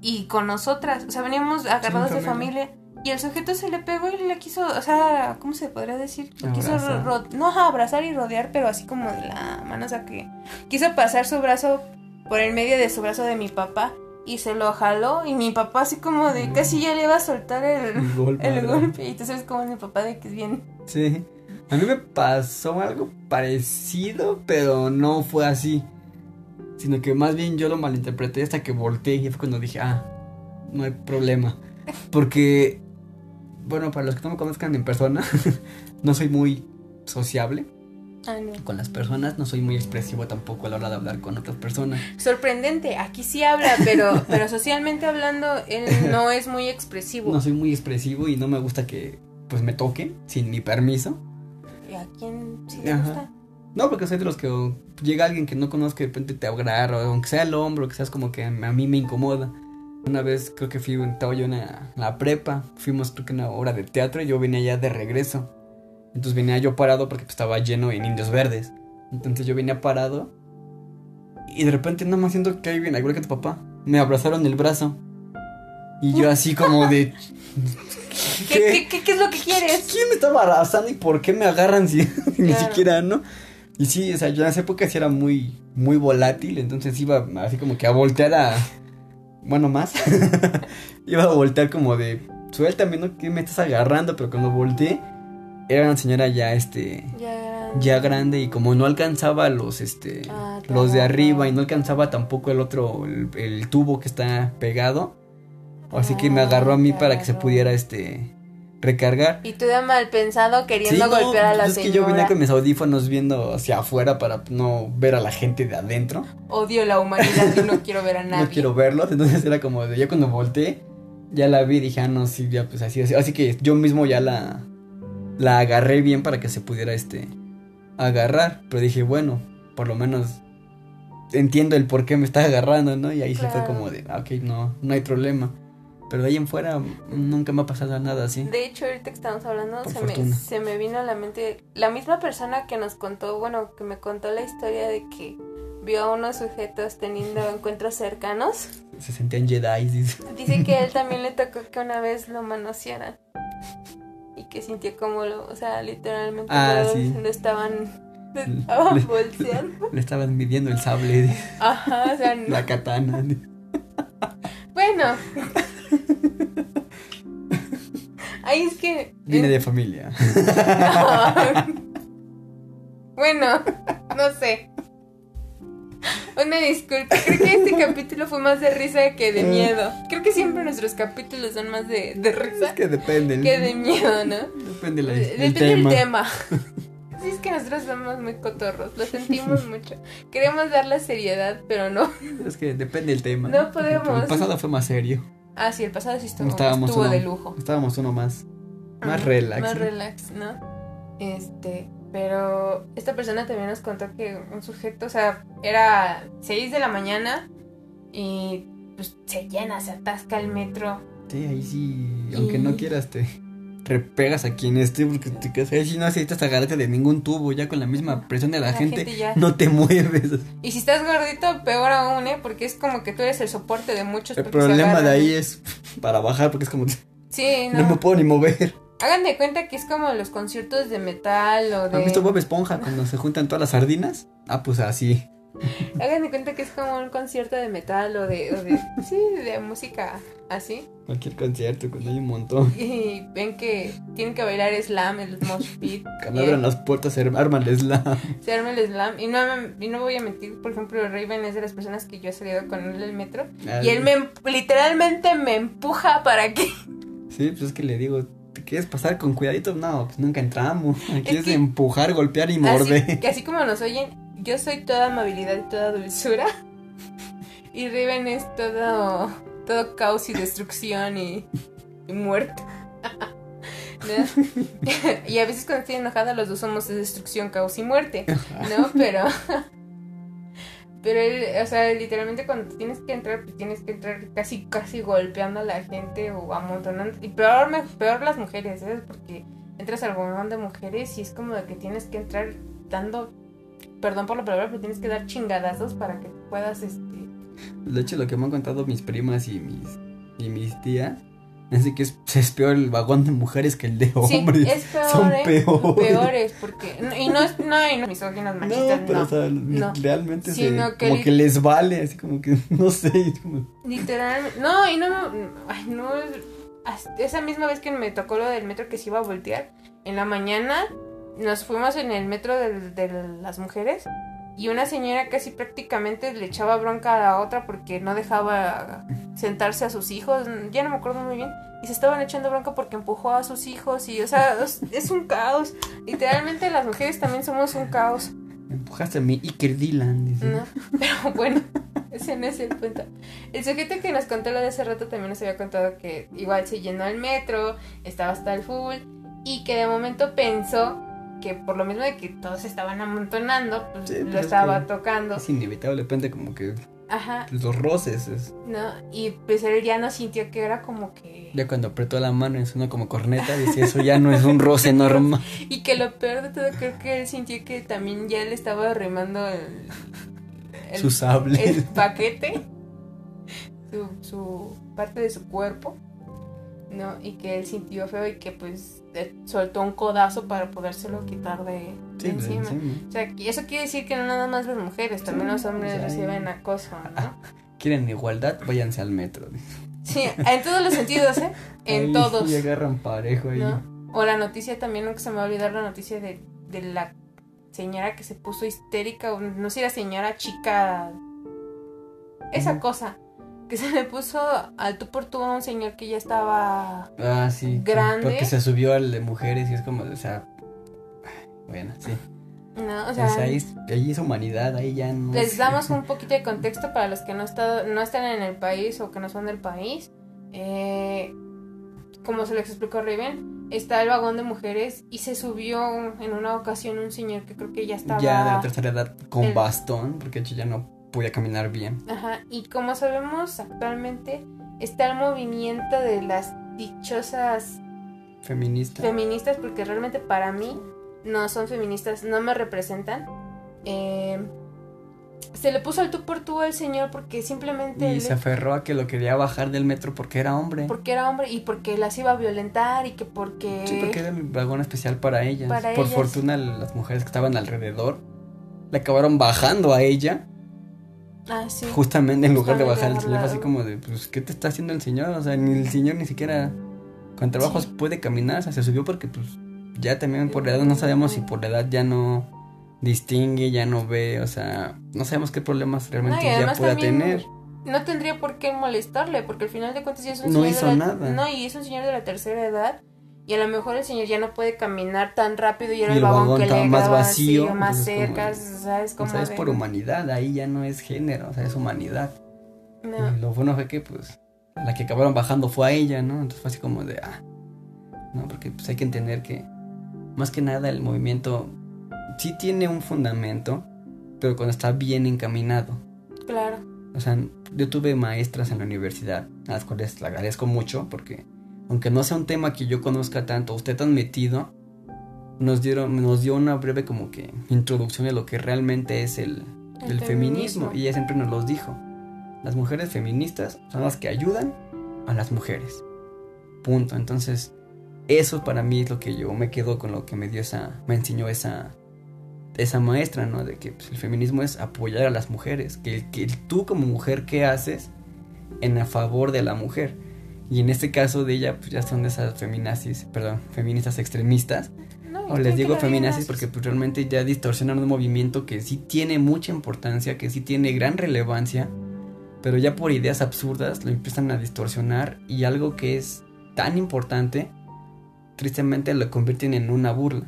y con nosotras. O sea, veníamos agarrados de familia. Y el sujeto se le pegó y le quiso, o sea, ¿cómo se podría decir? Le quiso no abrazar y rodear, pero así como de la mano, o sea, que quiso pasar su brazo por el medio de su brazo de mi papá y se lo jaló y mi papá así como de casi ya le iba a soltar el, el golpe, el golpe. y tú sabes como mi papá de que es bien. Sí. A mí me pasó algo parecido, pero no fue así. Sino que más bien yo lo malinterpreté hasta que volteé y fue cuando dije, ah, no hay problema. Porque bueno, para los que no me conozcan en persona, no soy muy sociable. Ah, con las personas, no soy muy expresivo tampoco a la hora de hablar con otras personas. Sorprendente, aquí sí habla, pero, pero socialmente hablando, él no es muy expresivo. No soy muy expresivo y no me gusta que pues me toquen sin mi permiso. ¿Y a quién sí te gusta? No, porque soy de los que llega alguien que no conozco y de repente te agarra, o aunque sea el hombro, que seas como que a mí me incomoda. Una vez creo que fui, estaba yo en la, prepa, fuimos creo que una hora de teatro y yo venía ya de regreso. Entonces venía yo parado porque pues, estaba lleno en indios verdes. Entonces yo venía parado y de repente no me siento que hay bien, igual que tu papá. Me abrazaron el brazo. Y yo así como de... ¿Qué, qué, qué, es lo que quieres? ¿Quién me estaba abrazando y por qué me agarran si ni siquiera, no? Y sí, o sea, yo en esa época sí era muy, muy volátil, entonces iba así como que a voltear a bueno, más, iba a voltear como de, suéltame, ¿no? Que me estás agarrando, pero cuando volteé, era una señora ya, este, ya grande, y como no alcanzaba los, este, ah, los de arriba y no alcanzaba tampoco el otro, el, tubo que está pegado, así que me ah, agarró a mí para que se pudiera, este, recargar. Y tú de mal pensado queriendo golpear a la pues señora. Es que yo venía con mis audífonos viendo hacia afuera para no ver a la gente de adentro. Odio la humanidad y no quiero ver a nadie. no quiero verlos, entonces era como de, ya cuando volteé, ya la vi dije, ah, no, sí, ya pues así, así, así que yo mismo ya la, la agarré bien para que se pudiera, este, agarrar, pero dije, bueno, por lo menos entiendo el por qué me está agarrando, ¿no? Y ahí se fue como de, ah, ok, no, no hay problema. Pero de ahí en fuera nunca me ha pasado nada así. De hecho, ahorita que estamos hablando, se me, se me, vino a la mente la misma persona que nos contó, bueno, que me contó la historia de que vio a unos sujetos teniendo encuentros cercanos. Se sentían Jedi. Dice que a él también le tocó que una vez lo manosearan. Que sintió como lo, o sea, literalmente ah, lo, estaban estaban bolseando. Le estaban midiendo el sable. Ajá, o sea, La katana. Bueno. Ahí es que. Viene de familia. bueno, no sé. Una disculpa, creo que este capítulo fue más de risa que de eh. miedo. Creo que siempre nuestros capítulos son más de, de risa. Es que depende. Que de miedo, ¿no? Depende, la, depende del tema. Sí, es que nosotros somos muy cotorros, lo sentimos mucho. Queremos dar la seriedad, pero no. Es que depende del tema. No podemos. El pasado fue más serio. Ah, sí, el pasado sí estuvo, estuvo de lujo. Estábamos uno más. Más relax. Más relax, ¿no? Este. Pero esta persona también nos contó que un sujeto, o sea, era 6 de la mañana y pues se llena, se atasca el metro. Sí, ahí sí, aunque no quieras te repegas a quien esté porque te quedas ahí si no necesitas agarrarte de ningún tubo ya con la misma presión de la, gente, no te mueves. Y si estás gordito peor aún eh porque es como que tú eres el soporte de muchos el problema de ahí es para bajar porque es como sí no. me puedo ni mover hagan de cuenta que es como los conciertos de metal o de ¿Has visto Bob Esponja cuando se juntan todas las sardinas? Ah pues así Hagan de cuenta que es como un concierto de metal o de, o de sí, de música así. Cualquier concierto, cuando hay un montón. Y ven que tienen que bailar slam, el mosh pit. Cuando abran las puertas se arma el slam. Se arma el slam. Y no, y no voy a mentir, por ejemplo, Raven es de las personas que yo he salido con él en el metro. Ah, y él me literalmente me empuja para que... Sí, pues es que le digo, ¿te quieres pasar con cuidadito? No, pues nunca entramos. Aquí es, empujar, golpear y morder. que así como nos oyen, yo soy toda amabilidad y toda dulzura. Y Riven es todo, todo caos y destrucción y, y muerte. ¿No? y a veces cuando estoy enojada los dos somos de destrucción, caos y muerte, ¿no? Pero... Pero él, o sea, literalmente cuando tienes que entrar, pues tienes que entrar casi, casi golpeando a la gente o amontonando. Y peor, peor las mujeres, ¿sabes? Porque entras al montón de mujeres y es como de que tienes que entrar dando, perdón por la palabra, pero tienes que dar chingadazos para que puedas, este... De hecho, lo que me han contado mis primas y mis, y mis tías de que es, es peor el vagón de mujeres que el de hombres. Sí, es peor, Son ¿eh? peores. Peores, porque... Y no es, no, y no misóginas, machistas, No, pero no. o sea, no. realmente se- Sino que como li- que les vale, así como que, no sé, como- Literalmente. No, y no. Ay, no. Esa misma vez que me tocó lo del metro que se iba a voltear, en la mañana nos fuimos en el metro del- de, las mujeres y una señora casi prácticamente le echaba bronca a la otra porque no dejaba sentarse a sus hijos. Ya no me acuerdo muy bien. Y se estaban echando bronca porque empujó a sus hijos y, o sea, es, es un caos. Literalmente las mujeres también somos un caos. empujaste a mi Iker Dylan. No, pero bueno, ese no es el punto. El sujeto que nos contó lo de hace rato también nos había contado que igual se llenó el metro, estaba hasta el full y que de momento pensó que por lo mismo de que todos estaban amontonando, pues Sí, pues lo es estaba que- tocando. Es inevitable, depende como que Ajá, los roces. Es, ¿no? Y pues él ya no sintió que era como que... ya cuando apretó la mano y sonó como corneta, dice, eso ya no es un roce normal. Y que lo peor de todo creo que él sintió que también ya le estaba arrimando el... el- Su sable. el paquete, su, su parte de su cuerpo, ¿no? Y que él sintió feo y que pues soltó un codazo para podérselo quitar de, Sí, encima. O sea, eso quiere decir que no nada más las mujeres, también Sí, los hombres o sea, reciben acoso, ¿no? ¿Quieren igualdad? Váyanse al metro. Sí, en todos los sentidos, ¿eh? En Ahí todos. Y agarran parejo ahí. ¿no? O la noticia también, nunca se me va a olvidar la noticia de, de la señora que se puso histérica, o no sé, la señora chica, esa cosa, que se le puso al tú por tú a un señor que ya estaba... Ah, sí. sí, Grande. Porque se subió al de mujeres y es como, o sea. Bueno, sí. No, o sea, sea, ahí, es- ahí es humanidad, ahí ya no. les es- damos un poquito de contexto para los que no, está- no están en el país o que no son del país. Eh, como se les explicó Riven, está el vagón de mujeres y se subió en una ocasión un señor que creo que ya estaba... Ya de la tercera edad con el- bastón, porque de hecho ya no podía caminar bien. Ajá, y como sabemos actualmente está el movimiento de las dichosas Feminista. feministas, porque realmente para mí no son feministas, no me representan. Eh, se le puso al tú por tú al señor porque simplemente y él- se aferró a que lo quería bajar del metro porque era hombre. porque era hombre y porque las iba a violentar y que porque... Sí, porque era el vagón especial para ellas. Para Por ellas. fortuna, las mujeres que estaban alrededor le acabaron bajando a ella. Ah, sí. Justamente en lugar de bajar el señor, así como de, pues, ¿qué te está haciendo el señor? O sea, ni el señor ni siquiera con trabajos Sí. puede caminar. O sea, se subió porque, pues, ya también por la edad no sabemos si por la edad ya no distingue, ya no ve, o sea, no sabemos qué problemas realmente No, ya pueda tener. No tendría por qué molestarle, porque al final de cuentas ya es un No señor hizo de la, nada. No, y es un señor de la tercera edad. Y a lo mejor el señor ya no puede caminar tan rápido y era Y el vagón, vagón que le más vacío, así, más cerca, como- ¿sabes? O Como sea, es por humanidad, ahí ya no es género, o sea, es humanidad. No. Y lo bueno fue que, pues, la que acabaron bajando fue a ella, ¿no? Entonces fue así como de, ah, ¿no? Porque pues hay que entender que, más que nada, el movimiento sí tiene un fundamento, pero cuando está bien encaminado. Claro. O sea, yo tuve maestras en la universidad, a las cuales le agradezco mucho, porque aunque no sea un tema que yo conozca tanto, usted tan metido, nos dieron, nos dio una breve como que introducción de lo que realmente es el, El el feminismo. feminismo. Y ella siempre nos los dijo. Las mujeres feministas son las que ayudan a las mujeres. Punto. Entonces, eso para mí es lo que yo me quedo con lo que me dio esa, me enseñó esa, esa maestra, ¿no? De que pues, el feminismo es apoyar a las mujeres. Que, que tú como mujer, ¿qué haces en a favor de la mujer? Y en este caso de ella, pues ya son de esas feminazis, perdón, feministas extremistas. No, O les digo feminazis porque pues, realmente ya distorsionan un movimiento que sí tiene mucha importancia, que sí tiene gran relevancia, pero ya por ideas absurdas lo empiezan a distorsionar y algo que es tan importante, tristemente lo convierten en una burla.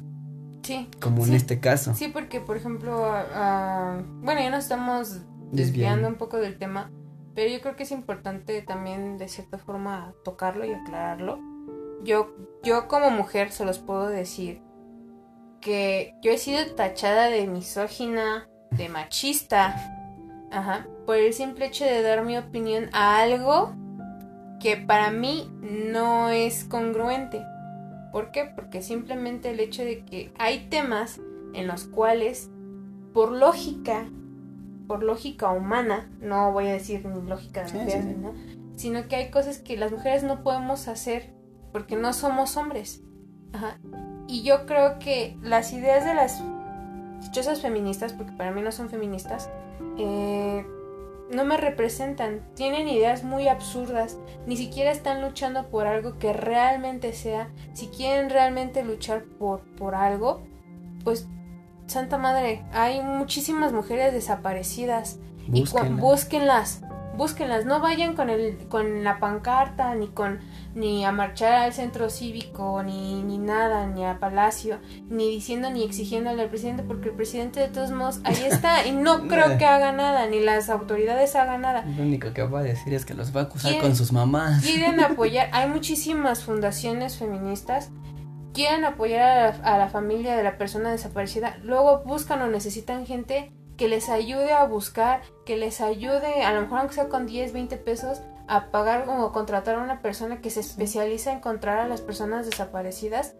Sí. Como en este caso. Sí, porque por ejemplo, ah, bueno, ya nos estamos desviando un poco del tema, pero yo creo que es importante también de cierta forma tocarlo y aclararlo. Yo, yo como mujer se los puedo decir que yo he sido tachada de misógina, de machista, por el simple hecho de dar mi opinión a algo que para mí no es congruente. ¿Por qué? Porque simplemente el hecho de que hay temas en los cuales, por lógica, por lógica humana, no voy a decir ni lógica de Sí, mujer, sí, sí. ¿no? sino que hay cosas que las mujeres no podemos hacer porque no somos hombres. Ajá. Y yo creo que las ideas de las dichosas feministas, porque para mí no son feministas, eh, no me representan. Tienen ideas muy absurdas. Ni siquiera están luchando por algo que realmente sea. Si quieren realmente luchar por, por algo, pues, Santa Madre, hay muchísimas mujeres desaparecidas. Y búsquenlas. Búsquenlas. No vayan con, el, con la pancarta, ni con ni a marchar al centro cívico, ni, ni nada, ni a Palacio, ni diciendo ni exigiéndole al presidente, porque el presidente de todos modos ahí está y no creo que haga nada, ni las autoridades hagan nada. Lo único que va a decir es que los va a acusar con sus mamás. Quieren apoyar, hay muchísimas fundaciones feministas, quieren apoyar a la, a la familia de la persona desaparecida, luego buscan o necesitan gente que les ayude a buscar, que les ayude, a lo mejor aunque sea con 10, 20 pesos, a pagar o contratar a una persona que se especializa en encontrar a las personas desaparecidas.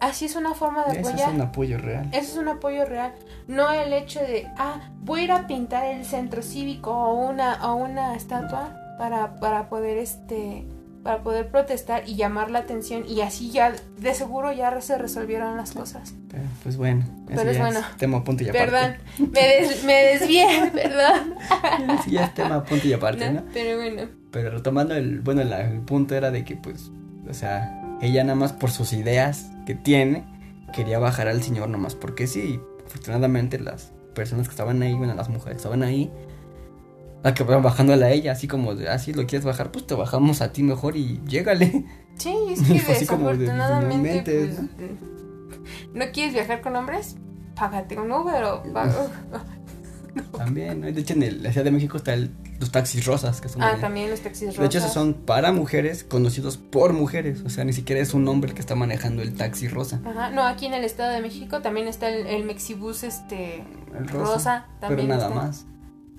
Así es una forma de Eso apoyar. es un apoyo real. Eso es un apoyo real. No el hecho de, ah, voy a ir a pintar el centro cívico o una, o una estatua para, para poder este para poder protestar y llamar la atención y así ya de seguro ya se resolvieron las cosas. Pero, pues bueno, Pero es bueno. tema punto y aparte. Perdón, me, des- me desvié, perdón. Sí, ya es tema punto y aparte, ¿No? ¿no? Pero bueno, Pero retomando el, bueno, la- el punto era de que pues, o sea, ella nada más por sus ideas que tiene, quería bajar al señor nomás porque sí. Afortunadamente las personas que estaban ahí, bueno, las mujeres que estaban ahí, acabaron bajándola a ella, así como de, ah, si lo quieres bajar, pues te bajamos a ti mejor y llégale. sí, es que así como de, desafortunadamente "No pues, ¿no quieres viajar con hombres? Págate un Uber o paga- También, ¿no? De hecho, en el- la Ciudad de México está el- los taxis rosas, que son Ah, de- también los taxis rosas. De hecho, esos son para mujeres conocidos por mujeres. O sea, ni siquiera es un hombre que está manejando el taxi rosa. Ajá, no, aquí en el Estado de México también está el, el Mexibus este El rosa, rosa. pero también nada está. más.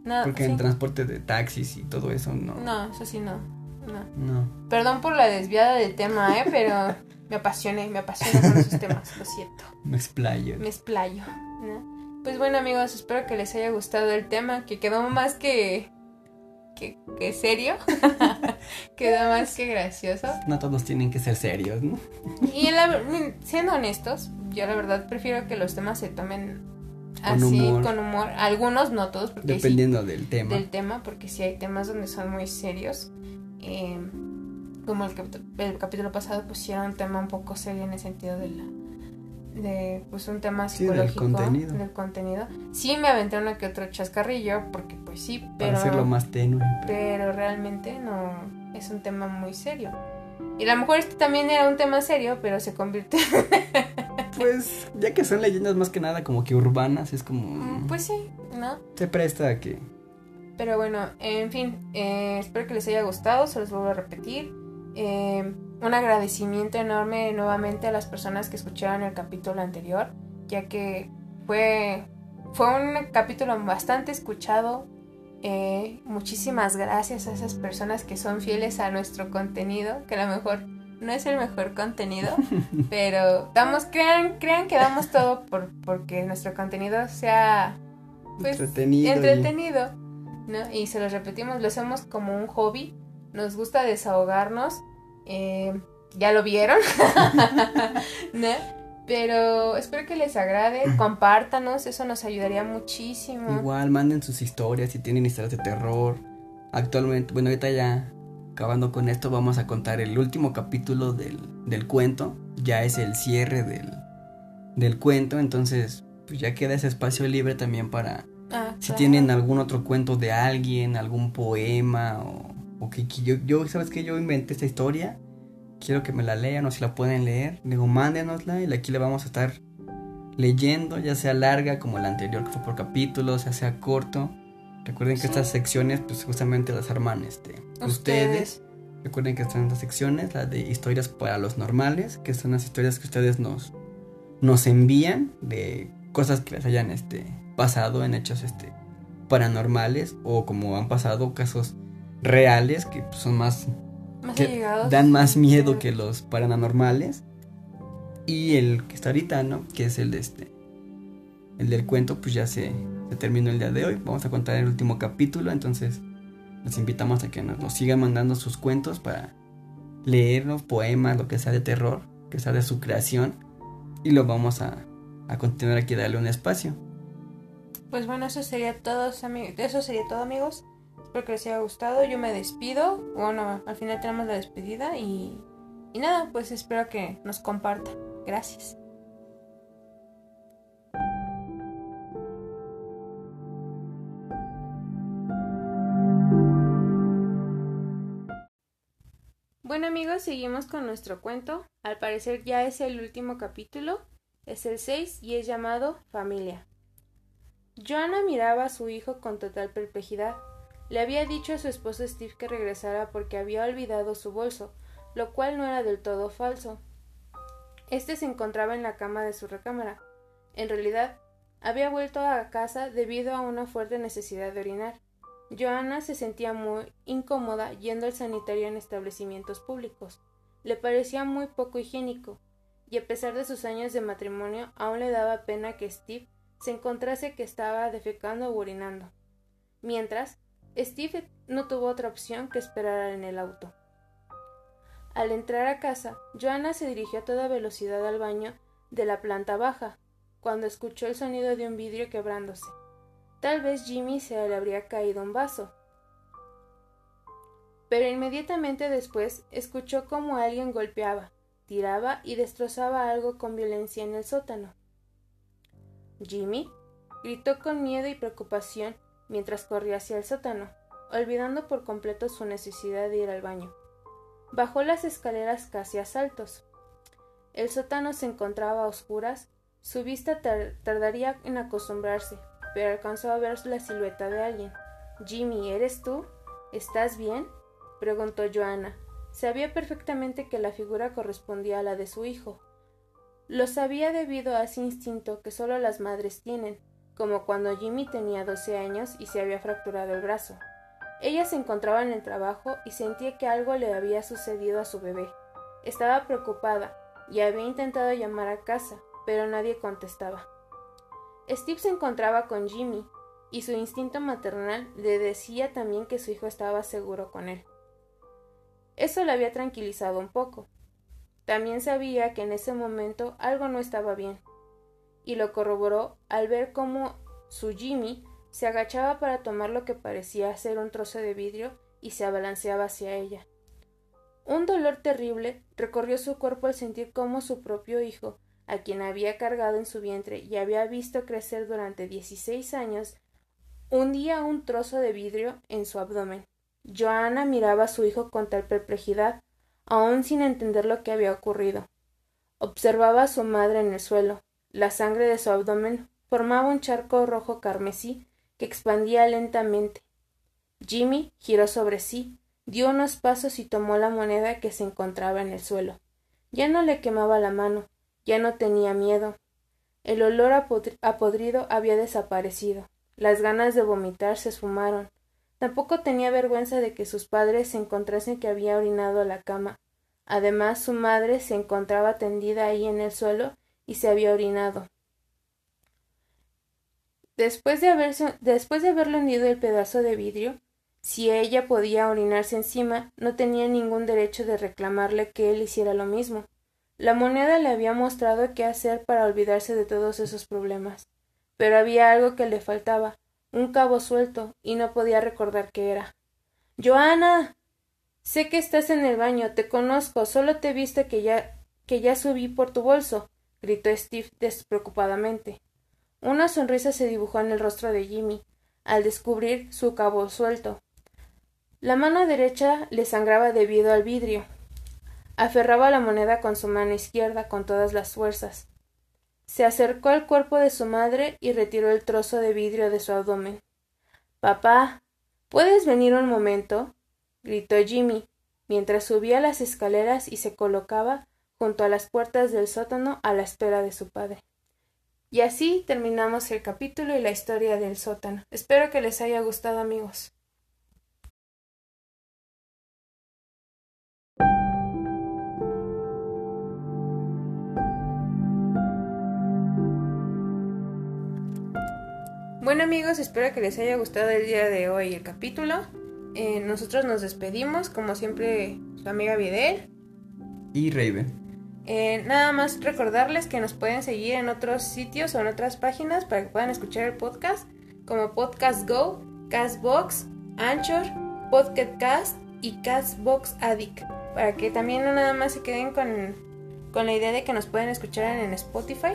Nada, Porque sí. en transporte de taxis y todo eso no. No, eso sí no. no. No. Perdón por la desviada del tema, eh, pero me apasioné, me apasioné con esos temas, lo siento. Me explayo. Me explayo. ¿no? Pues bueno, amigos, espero que les haya gustado el tema, que quedó más que que, que serio. quedó más que gracioso. No todos tienen que ser serios, ¿no? Y la- siendo honestos, yo la verdad prefiero que los temas se tomen Con así, humor. con humor. Algunos, no todos, porque sí Dependiendo del tema. del tema, porque sí hay temas donde son muy serios. eh, como el, cap- el capítulo pasado, pues sí era un tema un poco serio en el sentido de la de pues un tema Sí, del psicológico contenido. del contenido. Sí me aventé uno que otro chascarrillo porque pues sí, Para pero hacerlo más tenue. pero realmente no es un tema muy serio. Y a lo mejor este también era un tema serio, pero se convirtió Pues, ya que son leyendas más que nada como que urbanas, es como. Mm, pues sí, ¿no? Se presta a que. Pero bueno, en fin, eh, espero que les haya gustado, se los vuelvo a repetir. Eh, un agradecimiento enorme nuevamente a las personas que escucharon el capítulo anterior, ya que fue, fue un capítulo bastante escuchado. Eh, muchísimas gracias a esas personas que son fieles a nuestro contenido, que a lo mejor no es el mejor contenido, pero damos, crean, crean que damos todo por, porque nuestro contenido sea pues, entretenido. y- entretenido, ¿no? Y se los repetimos, lo hacemos como un hobby, nos gusta desahogarnos, eh, ya lo vieron, ¿no? Pero espero que les agrade, compártanos, eso nos ayudaría muchísimo. Igual manden sus historias si tienen historias de terror. Actualmente, bueno, ahorita ya acabando con esto, vamos a contar el último capítulo del, del cuento. Ya es el cierre del, del cuento, entonces pues ya queda ese espacio libre también para Ah, si claro. tienen algún otro cuento de alguien, algún poema o, o que, que yo, yo, ¿sabes que Yo inventé esta historia, quiero que me la lean o si la pueden leer, digo, mándenosla y aquí le vamos a estar leyendo, ya sea larga como la anterior que fue por capítulos, ya sea corto. Recuerden que estas secciones pues justamente las arman este, ustedes. Recuerden que están estas secciones, la de historias para los normales, que son las historias que ustedes nos, nos envían de cosas que les hayan este, pasado en hechos este, paranormales o como han pasado casos reales que son más, que dan más miedo que los paranormales. Y el que está ahorita no que es el de este el del cuento pues ya se, se terminó el día de hoy. Vamos a contar el último capítulo. Entonces los invitamos a que nos, sigan mandando sus cuentos para leerlos poemas lo que sea de terror que sea de su creación. Y lo vamos a, a continuar aquí darle un espacio. Pues bueno, eso sería todo, eso sería todo, amigos. Espero que les haya gustado. Yo me despido. Bueno, al final tenemos la despedida y, y nada, pues espero que nos compartan. Gracias. Bueno amigos, seguimos con nuestro cuento. Al parecer ya es el último capítulo. Es el 6 y es llamado Familia. Joanna miraba a su hijo con total perplejidad. Le había dicho a su esposo Steve que regresara porque había olvidado su bolso, lo cual no era del todo falso. Este se encontraba en la cama de su recámara. En realidad, había vuelto a casa debido a una fuerte necesidad de orinar. Joanna se sentía muy incómoda yendo al sanitario en establecimientos públicos. Le parecía muy poco higiénico, y a pesar de sus años de matrimonio aún le daba pena que Steve se encontrase que estaba defecando o orinando. Mientras, Steve no tuvo otra opción que esperar en el auto. Al entrar a casa, Joanna se dirigió a toda velocidad al baño de la planta baja, cuando escuchó el sonido de un vidrio quebrándose. Tal vez Jimmy se le habría caído un vaso. Pero inmediatamente después escuchó cómo alguien golpeaba, tiraba y destrozaba algo con violencia en el sótano. Jimmy gritó con miedo y preocupación mientras corría hacia el sótano, olvidando por completo su necesidad de ir al baño. Bajó las escaleras casi a saltos. El sótano se encontraba a oscuras, su vista tardaría en acostumbrarse, pero alcanzó a ver la silueta de alguien. Jimmy, ¿eres tú? ¿Estás bien? preguntó Joanna. Sabía perfectamente que la figura correspondía a la de su hijo, lo sabía debido a ese instinto que solo las madres tienen, como cuando Jimmy tenía doce años y se había fracturado el brazo. Ella se encontraba en el trabajo y sentía que algo le había sucedido a su bebé. Estaba preocupada y había intentado llamar a casa, pero nadie contestaba. Steve se encontraba con Jimmy y su instinto maternal le decía también que su hijo estaba seguro con él. Eso le había tranquilizado un poco, también sabía que en ese momento algo no estaba bien, y lo corroboró al ver cómo su Jimmy se agachaba para tomar lo que parecía ser un trozo de vidrio y se abalanceaba hacia ella. Un dolor terrible recorrió su cuerpo al sentir cómo su propio hijo, a quien había cargado en su vientre y había visto crecer durante dieciséis años, hundía un trozo de vidrio en su abdomen. Joanna miraba a su hijo con tal perplejidad aún sin entender lo que había ocurrido. Observaba a su madre en el suelo. La sangre de su abdomen formaba un charco rojo carmesí que expandía lentamente. Jimmy giró sobre sí, dio unos pasos y tomó la moneda que se encontraba en el suelo. Ya no le quemaba la mano, ya no tenía miedo. El olor a podrido había desaparecido. Las ganas de vomitar se esfumaron. Tampoco tenía vergüenza de que sus padres se encontrasen que había orinado la cama. Además, su madre se encontraba tendida ahí en el suelo y se había orinado. Después de, haberse, después de haberle hundido el pedazo de vidrio, si ella podía orinarse encima, no tenía ningún derecho de reclamarle que él hiciera lo mismo. La moneda le había mostrado qué hacer para olvidarse de todos esos problemas. Pero había algo que le faltaba, un cabo suelto, y no podía recordar qué era. Joana. Sé que estás en el baño, te conozco, solo te he visto que ya que ya subí por tu bolso, gritó Steve despreocupadamente. Una sonrisa se dibujó en el rostro de Jimmy al descubrir su cabo suelto. La mano derecha le sangraba debido al vidrio. Aferraba la moneda con su mano izquierda con todas las fuerzas. Se acercó al cuerpo de su madre y retiró el trozo de vidrio de su abdomen. Papá, ¿puedes venir un momento? gritó Jimmy, mientras subía las escaleras y se colocaba junto a las puertas del sótano a la espera de su padre. Y así terminamos el capítulo y la historia del sótano. Espero que les haya gustado amigos. Bueno amigos, espero que les haya gustado el día de hoy el capítulo. Eh, nosotros nos despedimos, como siempre, su amiga Videl. Y Raven. Eh, nada más recordarles que nos pueden seguir en otros sitios o en otras páginas para que puedan escuchar el podcast, como Podcast Go, Castbox, Anchor, Podcast y Castbox Addict. Para que también no nada más se queden con, con la idea de que nos pueden escuchar en Spotify.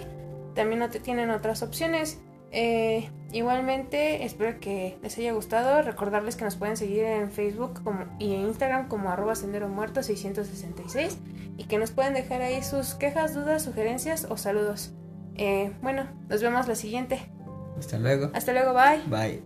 También no te tienen otras opciones. Eh, Igualmente, espero que les haya gustado. Recordarles que nos pueden seguir en Facebook como, y en Instagram como arroba sendero muerto 666 y que nos pueden dejar ahí sus quejas, dudas, sugerencias o saludos. Eh, bueno, nos vemos la siguiente. Hasta luego. Hasta luego, bye. Bye.